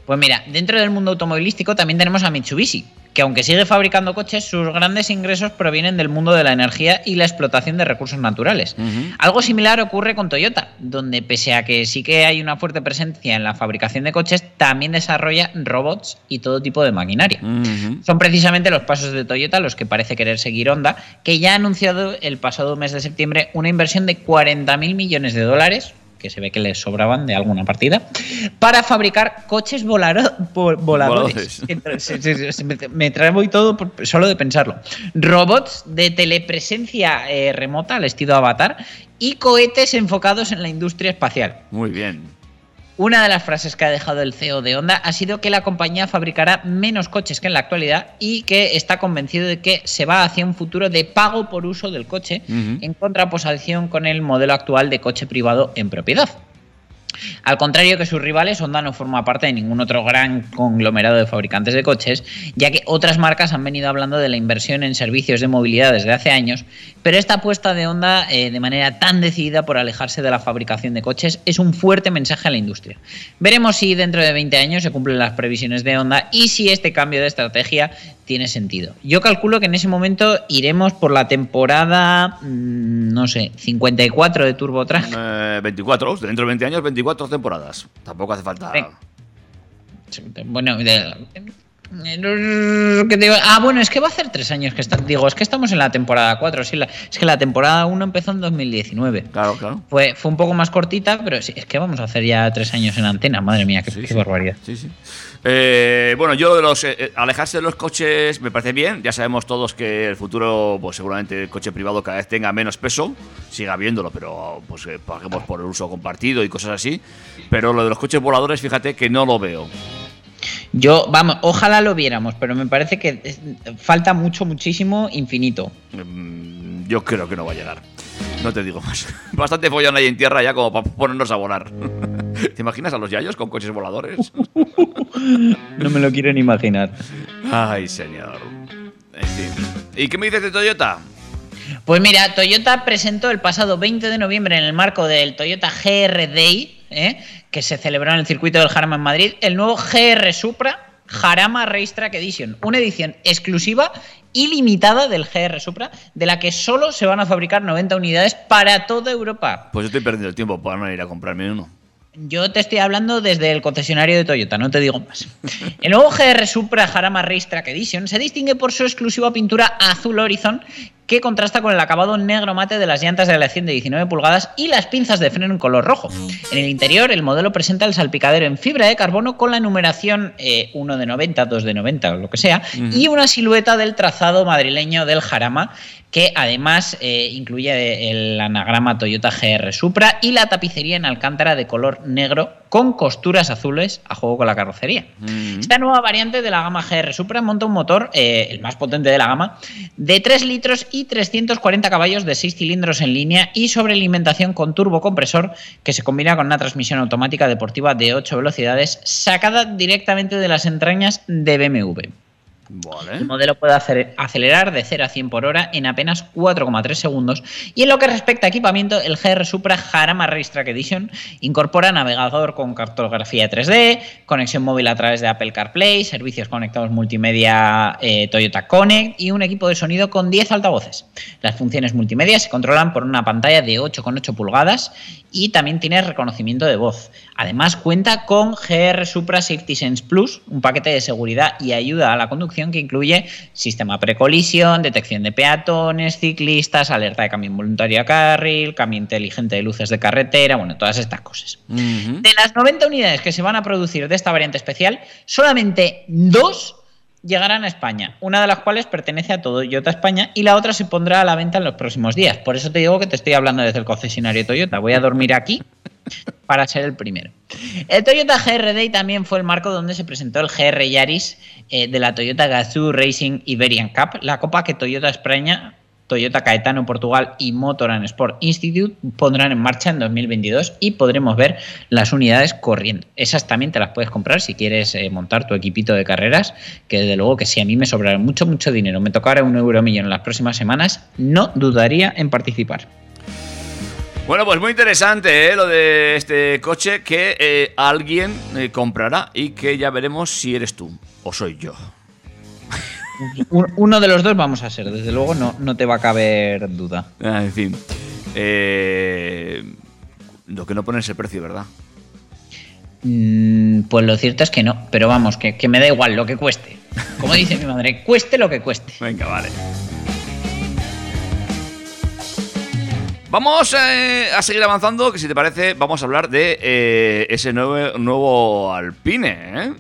Pues mira, dentro del mundo automovilístico también tenemos a Mitsubishi, que aunque sigue fabricando coches, sus grandes ingresos provienen del mundo de la energía y la explotación de recursos naturales. Algo similar ocurre con Toyota, donde pese a que sí que hay una fuerte presencia en la fabricación de coches, también desarrolla robots y todo tipo de maquinaria. Son precisamente los pasos de Toyota los que parece querer seguir Honda, que ya ha anunciado el pasado mes de septiembre una inversión de 40.000 millones de dólares, que se ve que les sobraban de alguna partida, para fabricar coches voladores. Me, me traigo y todo por- solo de pensarlo. Robots de telepresencia eh, remota al estilo Avatar y cohetes enfocados en la industria espacial. Muy bien. Una de las frases que ha dejado el CEO de Honda ha sido que la compañía fabricará menos coches que en la actualidad y que está convencido de que se va hacia un futuro de pago por uso del coche en contraposición con el modelo actual de coche privado en propiedad. Al contrario que sus rivales, Honda no forma parte de ningún otro gran conglomerado de fabricantes de coches, ya que otras marcas han venido hablando de la inversión en servicios de movilidad desde hace años, pero esta apuesta de Honda eh, de manera tan decidida por alejarse de la fabricación de coches es un fuerte mensaje a la industria. Veremos si dentro de 20 años se cumplen las previsiones de Honda y si este cambio de estrategia tiene sentido. Yo calculo que en ese momento iremos por la temporada, mm, no sé, 54 de TurboTrack. Eh, 24, dentro de 20 años, 24 temporadas. Tampoco hace falta. Venga. Bueno, ah, bueno, es que va a hacer tres años que está, digo, es que estamos en la temporada 4, sí, la- es que la temporada 1 empezó en 2019. Claro, claro. Fue, fue un poco más cortita, pero sí, es que vamos a hacer ya tres años en antena, madre mía, qué, Sí, qué sí. barbaridad. Sí, sí. Eh, bueno, yo lo de los eh, eh, alejarse de los coches me parece bien. Ya sabemos todos que el futuro, pues seguramente el coche privado cada vez tenga menos peso, siga habiéndolo, pero pues eh, paguemos por el uso compartido y cosas así. Pero lo de los coches voladores, fíjate que no lo veo. Yo, vamos, ojalá lo viéramos, pero me parece que es- falta mucho, muchísimo, infinito. Mm, Yo creo que no va a llegar. No te digo más. Bastante follón ahí en tierra ya como para ponernos a volar. ¿Te imaginas a los yayos con coches voladores? No me lo quiero ni imaginar. Ay, señor. En fin. ¿Y qué me dices de Toyota? Pues mira, Toyota presentó el pasado 20 de noviembre en el marco del Toyota GR Day, ¿eh? que se celebró en el circuito del Jarama en Madrid, el nuevo GR Supra Jarama Racetrack Edition, una edición exclusiva y limitada del GR Supra, de la que solo se van a fabricar 90 unidades para toda Europa. Pues estoy perdiendo el tiempo para no ir a comprarme uno. Yo te estoy hablando desde el concesionario de Toyota, no te digo más. El nuevo GR Supra Jarama Racetrack Edition se distingue por su exclusiva pintura azul horizon que contrasta con el acabado negro mate de las llantas de aleación de 19 pulgadas y las pinzas de freno en color rojo. En el interior, el modelo presenta el salpicadero en fibra de carbono con la numeración eh, 1 de 90, 2 de 90 o lo que sea, y una silueta del trazado madrileño del Jarama que además eh, incluye el anagrama Toyota GR Supra y la tapicería en alcántara de color negro con costuras azules a juego con la carrocería. Esta nueva variante de la gama GR Supra monta un motor, eh, el más potente de la gama, de 3 litros y 340 caballos de 6 cilindros en línea y sobrealimentación con turbocompresor que se combina con una transmisión automática deportiva de 8 velocidades sacada directamente de las entrañas de BMW. El modelo puede acelerar de 0 a 100 por hora en apenas 4,3 segundos. Y en lo que respecta a equipamiento, el GR Supra Jarama Racetrack Edition incorpora navegador con cartografía 3D, conexión móvil a través de Apple CarPlay, servicios conectados multimedia eh, Toyota Connect y un equipo de sonido con 10 altavoces. Las funciones multimedia se controlan por una pantalla de 8,8 pulgadas y también tiene reconocimiento de voz. Además cuenta con GR Supra Safety Sense Plus, un paquete de seguridad y ayuda a la conducción que incluye sistema precolisión, detección de peatones, ciclistas, alerta de cambio involuntario a carril, cambio inteligente de luces de carretera, bueno, todas estas cosas. De las 90 unidades que se van a producir de esta variante especial, solamente dos llegarán a España, una de las cuales pertenece a Toyota España y la otra se pondrá a la venta en los próximos días. Por eso te digo que te estoy hablando desde el concesionario Toyota. Voy a dormir aquí para ser el primero. El Toyota GR Day también fue el marco donde se presentó el GR Yaris eh, de la Toyota Gazoo Racing Iberian Cup, la copa que Toyota España, Toyota Caetano Portugal y Motoran Sport Institute pondrán en marcha en 2022 y podremos ver las unidades corriendo. Esas también te las puedes comprar si quieres eh, montar tu equipito de carreras, que desde luego que si a mí me sobrara mucho, mucho dinero, me tocara un euro millón en las próximas semanas, no dudaría en participar. Bueno, pues muy interesante ¿eh? lo de este coche que eh, alguien eh, comprará y que ya veremos si eres tú o soy yo. Un- Uno de los dos vamos a ser, desde luego no, no te va a caber duda. Ah, en fin. Eh, lo que no pones el precio, ¿verdad? Mm, pues lo cierto es que no, pero vamos, que, que me da igual lo que cueste. Como dice mi madre, cueste lo que cueste. Venga, vale. Vamos eh, a seguir avanzando, que si te parece, vamos a hablar de eh, ese nuevo, nuevo Alpine. ¿eh?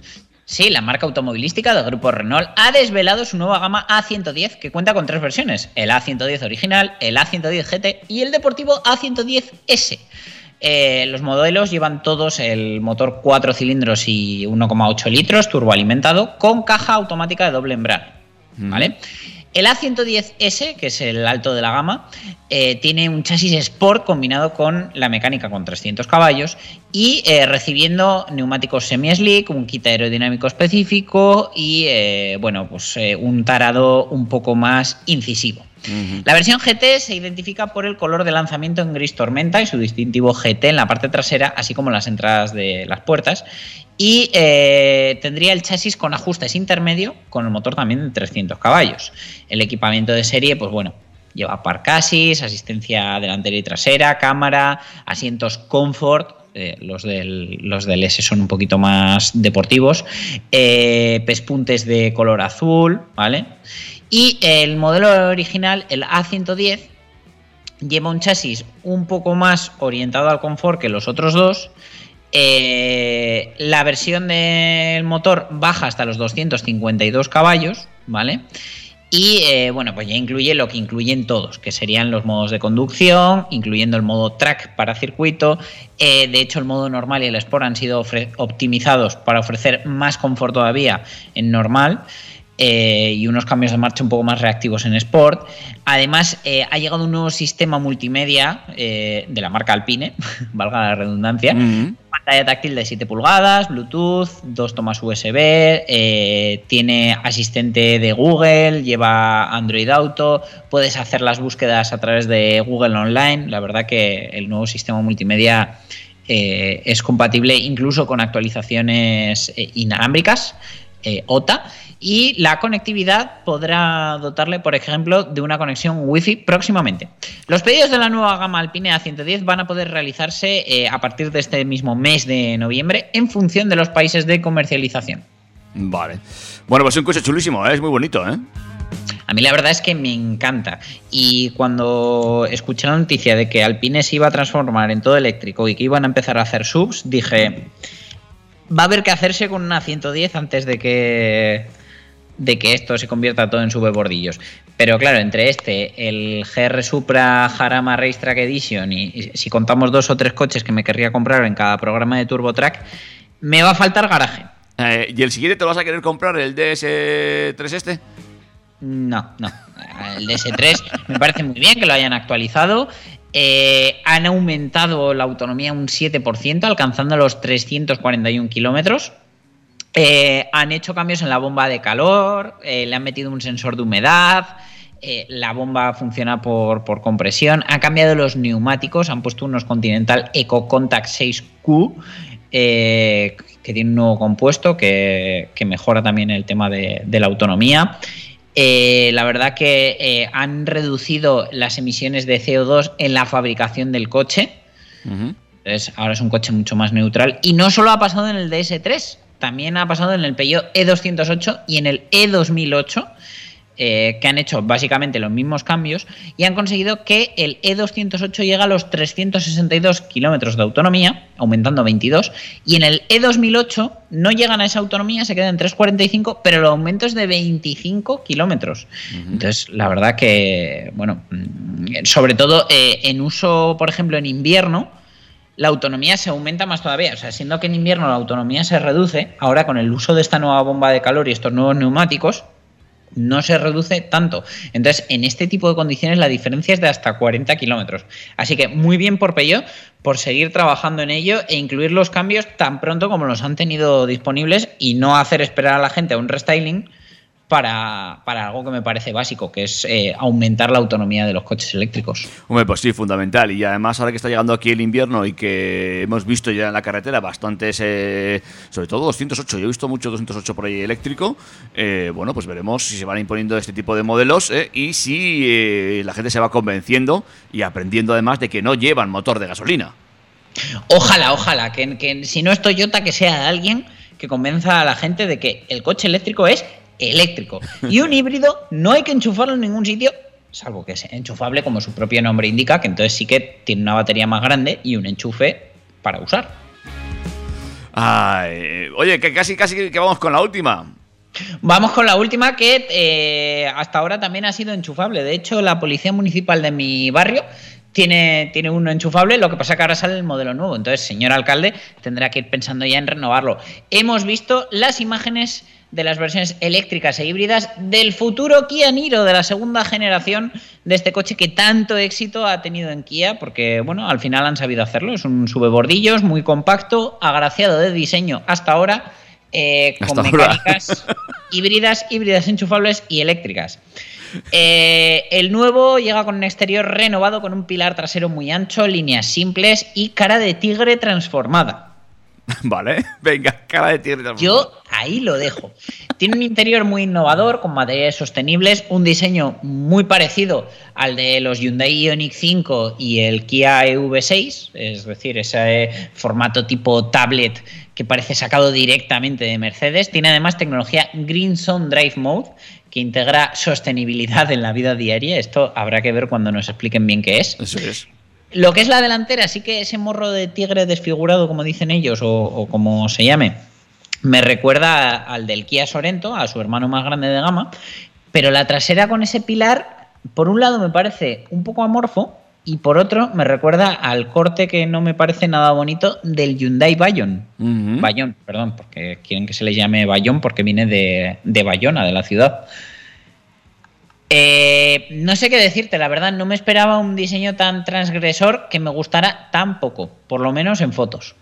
Sí, la marca automovilística del grupo Renault ha desvelado su nueva gama A110 que cuenta con tres versiones, el A110 original, el A110 GT y el deportivo A110S. Eh, los modelos llevan todos el motor 4 cilindros y 1,8 litros turboalimentado con caja automática de doble embrague. ¿Vale? El A110S, que es el alto de la gama, eh, tiene un chasis Sport combinado con la mecánica con 300 caballos y eh, recibiendo neumáticos semi-slick, un kit aerodinámico específico y eh, bueno, pues un tarado un poco más incisivo. La versión GT se identifica por el color de lanzamiento en gris tormenta y su distintivo GT en la parte trasera, así como en las entradas de las puertas. Y eh, tendría el chasis con ajustes intermedio, con el motor también de 300 caballos. El equipamiento de serie, pues bueno, lleva parcasis, asistencia delantera y trasera, cámara, asientos comfort, eh, los, del, los S son un poquito más deportivos, eh, pespuntes de color azul, ¿vale? Y el modelo original, el A110, lleva un chasis un poco más orientado al confort que los otros dos. Eh, la versión del motor baja hasta los 252 caballos, ¿vale? Y eh, bueno, pues ya incluye lo que incluyen todos, que serían los modos de conducción, incluyendo el modo track para circuito. Eh, de hecho, el modo normal y el Sport han sido optimizados para ofrecer más confort todavía en normal. Eh, y unos cambios de marcha un poco más reactivos en Sport. Además, eh, ha llegado un nuevo sistema multimedia eh, de la marca Alpine, valga la redundancia, pantalla táctil de 7 pulgadas, Bluetooth, dos tomas USB, tiene asistente de Google, lleva Android Auto, puedes hacer las búsquedas a través de Google Online. La verdad que el nuevo sistema multimedia es compatible incluso con actualizaciones inalámbricas. OTA y la conectividad podrá dotarle, por ejemplo, de una conexión Wi-Fi próximamente. Los pedidos de la nueva gama Alpine A110 van a poder realizarse eh, a partir de este mismo mes de noviembre en función de los países de comercialización. Vale. Bueno, pues es un coche chulísimo, ¿eh? es muy bonito, ¿eh? A mí la verdad es que me encanta. Y cuando escuché la noticia de que Alpine se iba a transformar en todo eléctrico y que iban a empezar a hacer subs, dije, va a haber que hacerse con una 110 antes de que de que esto se convierta todo en subebordillos. Pero claro, entre este, el GR Supra Jarama Racetrack Edition y, y si contamos dos o tres coches que me querría comprar en cada programa de TurboTrack, me va a faltar garaje. Eh, ¿Y el siguiente te vas a querer comprar, el DS3 este? No, no. El DS3 me parece muy bien que lo hayan actualizado. Eh, han aumentado la autonomía un 7%, alcanzando los 341 kilómetros. Eh, han hecho cambios en la bomba de calor, eh, le han metido un sensor de humedad, eh, la bomba funciona por, por compresión, han cambiado los neumáticos, han puesto unos Continental Eco Contact 6Q, eh, que tiene un nuevo compuesto que, que mejora también el tema de, de la autonomía. La verdad que han reducido las emisiones de CO2 en la fabricación del coche. Entonces, ahora es un coche mucho más neutral. Y no solo ha pasado en el DS3, también ha pasado en el Peugeot E208 y en el E2008, eh, que han hecho básicamente los mismos cambios y han conseguido que el E208 llegue a los 362 kilómetros de autonomía, aumentando 22, y en el E2008 no llegan a esa autonomía, se quedan en 345, pero el aumento es de 25 kilómetros. Entonces, la verdad que, bueno, mm, sobre todo eh, en uso, por ejemplo, en invierno, la autonomía se aumenta más todavía. O sea, siendo que en invierno la autonomía se reduce, ahora con el uso de esta nueva bomba de calor y estos nuevos neumáticos, no se reduce tanto. Entonces, en este tipo de condiciones la diferencia es de hasta 40 kilómetros. Así que muy bien por Peugeot por seguir trabajando en ello e incluir los cambios tan pronto como los han tenido disponibles y no hacer esperar a la gente a un restyling para, para algo que me parece básico, que es eh, aumentar la autonomía de los coches eléctricos. Hombre, pues sí, fundamental. Y además, ahora que está llegando aquí el invierno y que hemos visto ya en la carretera bastantes, eh, sobre todo 208, yo he visto mucho 208 por ahí eléctrico, eh, bueno, pues veremos si se van imponiendo este tipo de modelos y si la gente se va convenciendo y aprendiendo además de que no llevan motor de gasolina. Ojalá, ojalá, que, que si no es Toyota, que sea alguien que convenza a la gente de que el coche eléctrico es eléctrico. Y un híbrido no hay que enchufarlo en ningún sitio, salvo que sea enchufable como su propio nombre indica, que entonces sí que tiene una batería más grande y un enchufe para usar. Ay, oye, que casi, casi que vamos con la última. Vamos con la última que eh, hasta ahora también ha sido enchufable. De hecho, la policía municipal de mi barrio tiene, tiene uno enchufable, lo que pasa que ahora sale el modelo nuevo. Entonces, señor alcalde, tendrá que ir pensando ya en renovarlo. Hemos visto las imágenes de las versiones eléctricas e híbridas del futuro Kia Niro de la segunda generación de este coche que tanto éxito ha tenido en Kia, porque bueno, al final han sabido hacerlo. Es un subebordillos muy compacto, agraciado de diseño hasta ahora, eh, con ahora. mecánicas híbridas, híbridas enchufables y eléctricas. Eh, el nuevo llega con un exterior renovado con un pilar trasero muy ancho, líneas simples y cara de tigre transformada. Vale, venga, cara de tierra. Yo ahí lo dejo. Tiene un interior muy innovador, con materiales sostenibles, un diseño muy parecido al de los Hyundai Ioniq 5 y el Kia EV6, es decir, ese formato tipo tablet que parece sacado directamente de Mercedes. Tiene además tecnología Green Zone Drive Mode, que integra sostenibilidad en la vida diaria. Esto habrá que ver cuando nos expliquen bien qué es. Eso es. Lo que es la delantera, sí que ese morro de tigre desfigurado, como dicen ellos, o, o como se llame, me recuerda al del Kia Sorento, a su hermano más grande de gama, pero la trasera con ese pilar, por un lado me parece un poco amorfo y por otro me recuerda al corte que no me parece nada bonito del Hyundai Bayon. Bayon, perdón, porque quieren que se le llame Bayon porque viene de, de Bayona, de la ciudad. Eh, no sé qué decirte, la verdad, no me esperaba un diseño tan transgresor que me gustara tan poco, por lo menos en fotos.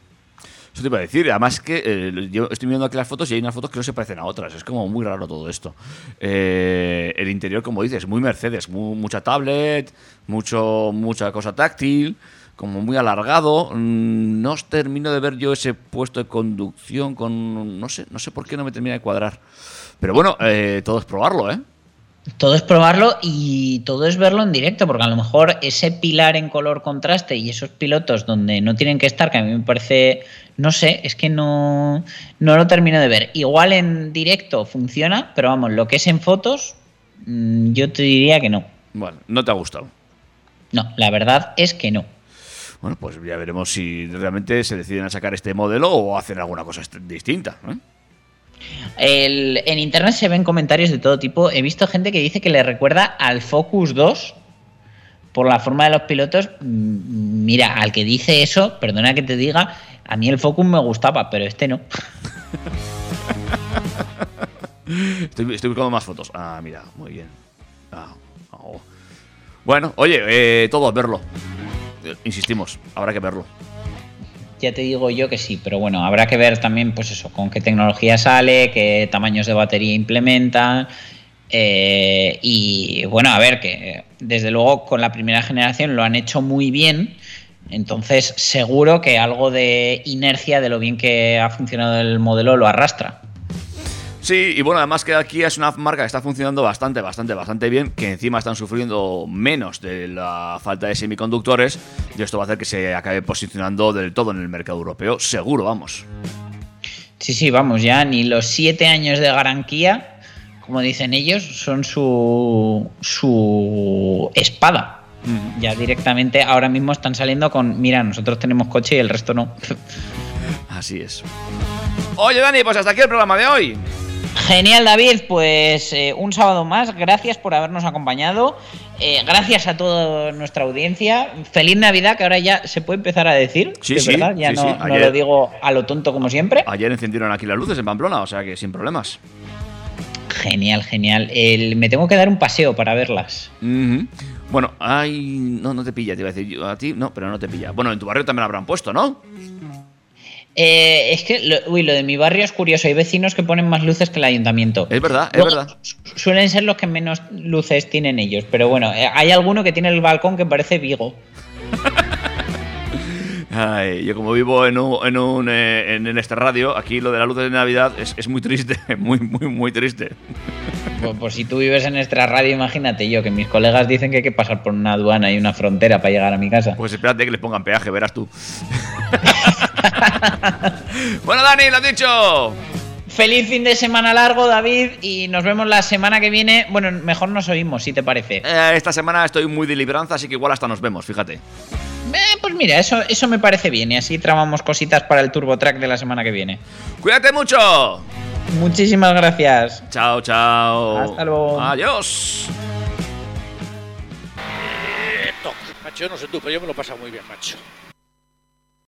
Eso te iba a decir. Además que eh, yo estoy viendo aquí las fotos y hay unas fotos que no se parecen a otras. Es como muy raro todo esto. Eh, el interior, como dices, muy Mercedes. mu- mucha tablet, mucho, mucha cosa táctil, como muy alargado. Mm, No os termino de ver yo ese puesto de conducción con... No sé, no sé por qué no me termina de cuadrar. Pero bueno, todo es probarlo, ¿eh? Todo es probarlo y todo es verlo en directo, porque a lo mejor ese pilar en color contraste y esos pilotos donde no tienen que estar, que a mí me parece, no sé, es que no, no lo termino de ver. Igual en directo funciona, pero vamos, lo que es en fotos, mm, yo te diría que no. Bueno, no te ha gustado. No, la verdad es que no. Bueno, pues ya veremos si realmente se deciden a sacar este modelo o hacen alguna cosa distinta. ¿eh? En internet se ven comentarios de todo tipo. He visto gente que dice que le recuerda al Focus 2 por la forma de los pilotos. Mm, Mira, al que dice eso, perdona que te diga, a mí el Focus me gustaba, pero este no. Estoy, estoy buscando más fotos. Ah, mira, muy bien. Ah, oh. Bueno, oye, eh, todo, verlo. Eh, Insistimos, habrá que verlo. Ya te digo yo que sí, pero bueno, habrá que ver también, pues eso, con qué tecnología sale, qué tamaños de batería implementan. eh, y bueno, a ver, que desde luego con la primera generación lo han hecho muy bien. Entonces, seguro que algo de inercia de lo bien que ha funcionado el modelo lo arrastra. Sí, y bueno, además que aquí es una marca que está funcionando bastante, bastante, bastante bien, que encima están sufriendo menos de la falta de semiconductores, y esto va a hacer que se acabe posicionando del todo en el mercado europeo, seguro, vamos. Sí, sí, vamos, ya ni los siete años de garantía, como dicen ellos, son su, su espada. Ya directamente ahora mismo están saliendo con, mira, nosotros tenemos coche y el resto no. Así es. Oye, Dani, pues hasta aquí el programa de hoy. Genial, David. Pues eh, un sábado más. Gracias por habernos acompañado. Eh, gracias a toda nuestra audiencia. Feliz Navidad, que ahora ya se puede empezar a decir. Sí, sí, verdad, ya sí, no, lo digo a lo tonto como siempre. Ayer encendieron aquí las luces en Pamplona, o sea que sin problemas. Genial, genial. El- me tengo que dar un paseo para verlas. Bueno, ay, no, no te pilla, te iba a decir yo a ti, no, pero no te pilla. Bueno, en tu barrio también habrán puesto, ¿no? Eh, es que, lo, uy, lo de mi barrio es curioso. Hay vecinos que ponen más luces que el ayuntamiento. Es verdad, es verdad. su- Suelen ser los que menos luces tienen ellos. Pero bueno, eh, hay alguno que tiene el balcón que parece Vigo. Ay, yo como vivo en un, en, un, eh, en, en este radio, aquí lo de la luz de Navidad es, es muy triste, muy, muy, muy triste. Pues, pues si tú vives en nuestra radio, imagínate yo, que mis colegas dicen que hay que pasar por una aduana y una frontera para llegar a mi casa. Pues espérate que les pongan peaje, verás tú. bueno, Dani, lo has dicho. Feliz fin de semana largo, David, y nos vemos la semana que viene. Bueno, mejor nos oímos, si te parece. Eh, esta semana estoy muy de libranza, así que igual hasta nos vemos, fíjate. Eh, pues mira, eso, eso me parece bien, y así tramamos cositas para el Turbo Track de la semana que viene. ¡Cuídate mucho! Muchísimas gracias. Chao, chao. Hasta luego. Adiós. Macho, yo no sé tú, pero yo me lo he pasado muy bien, macho.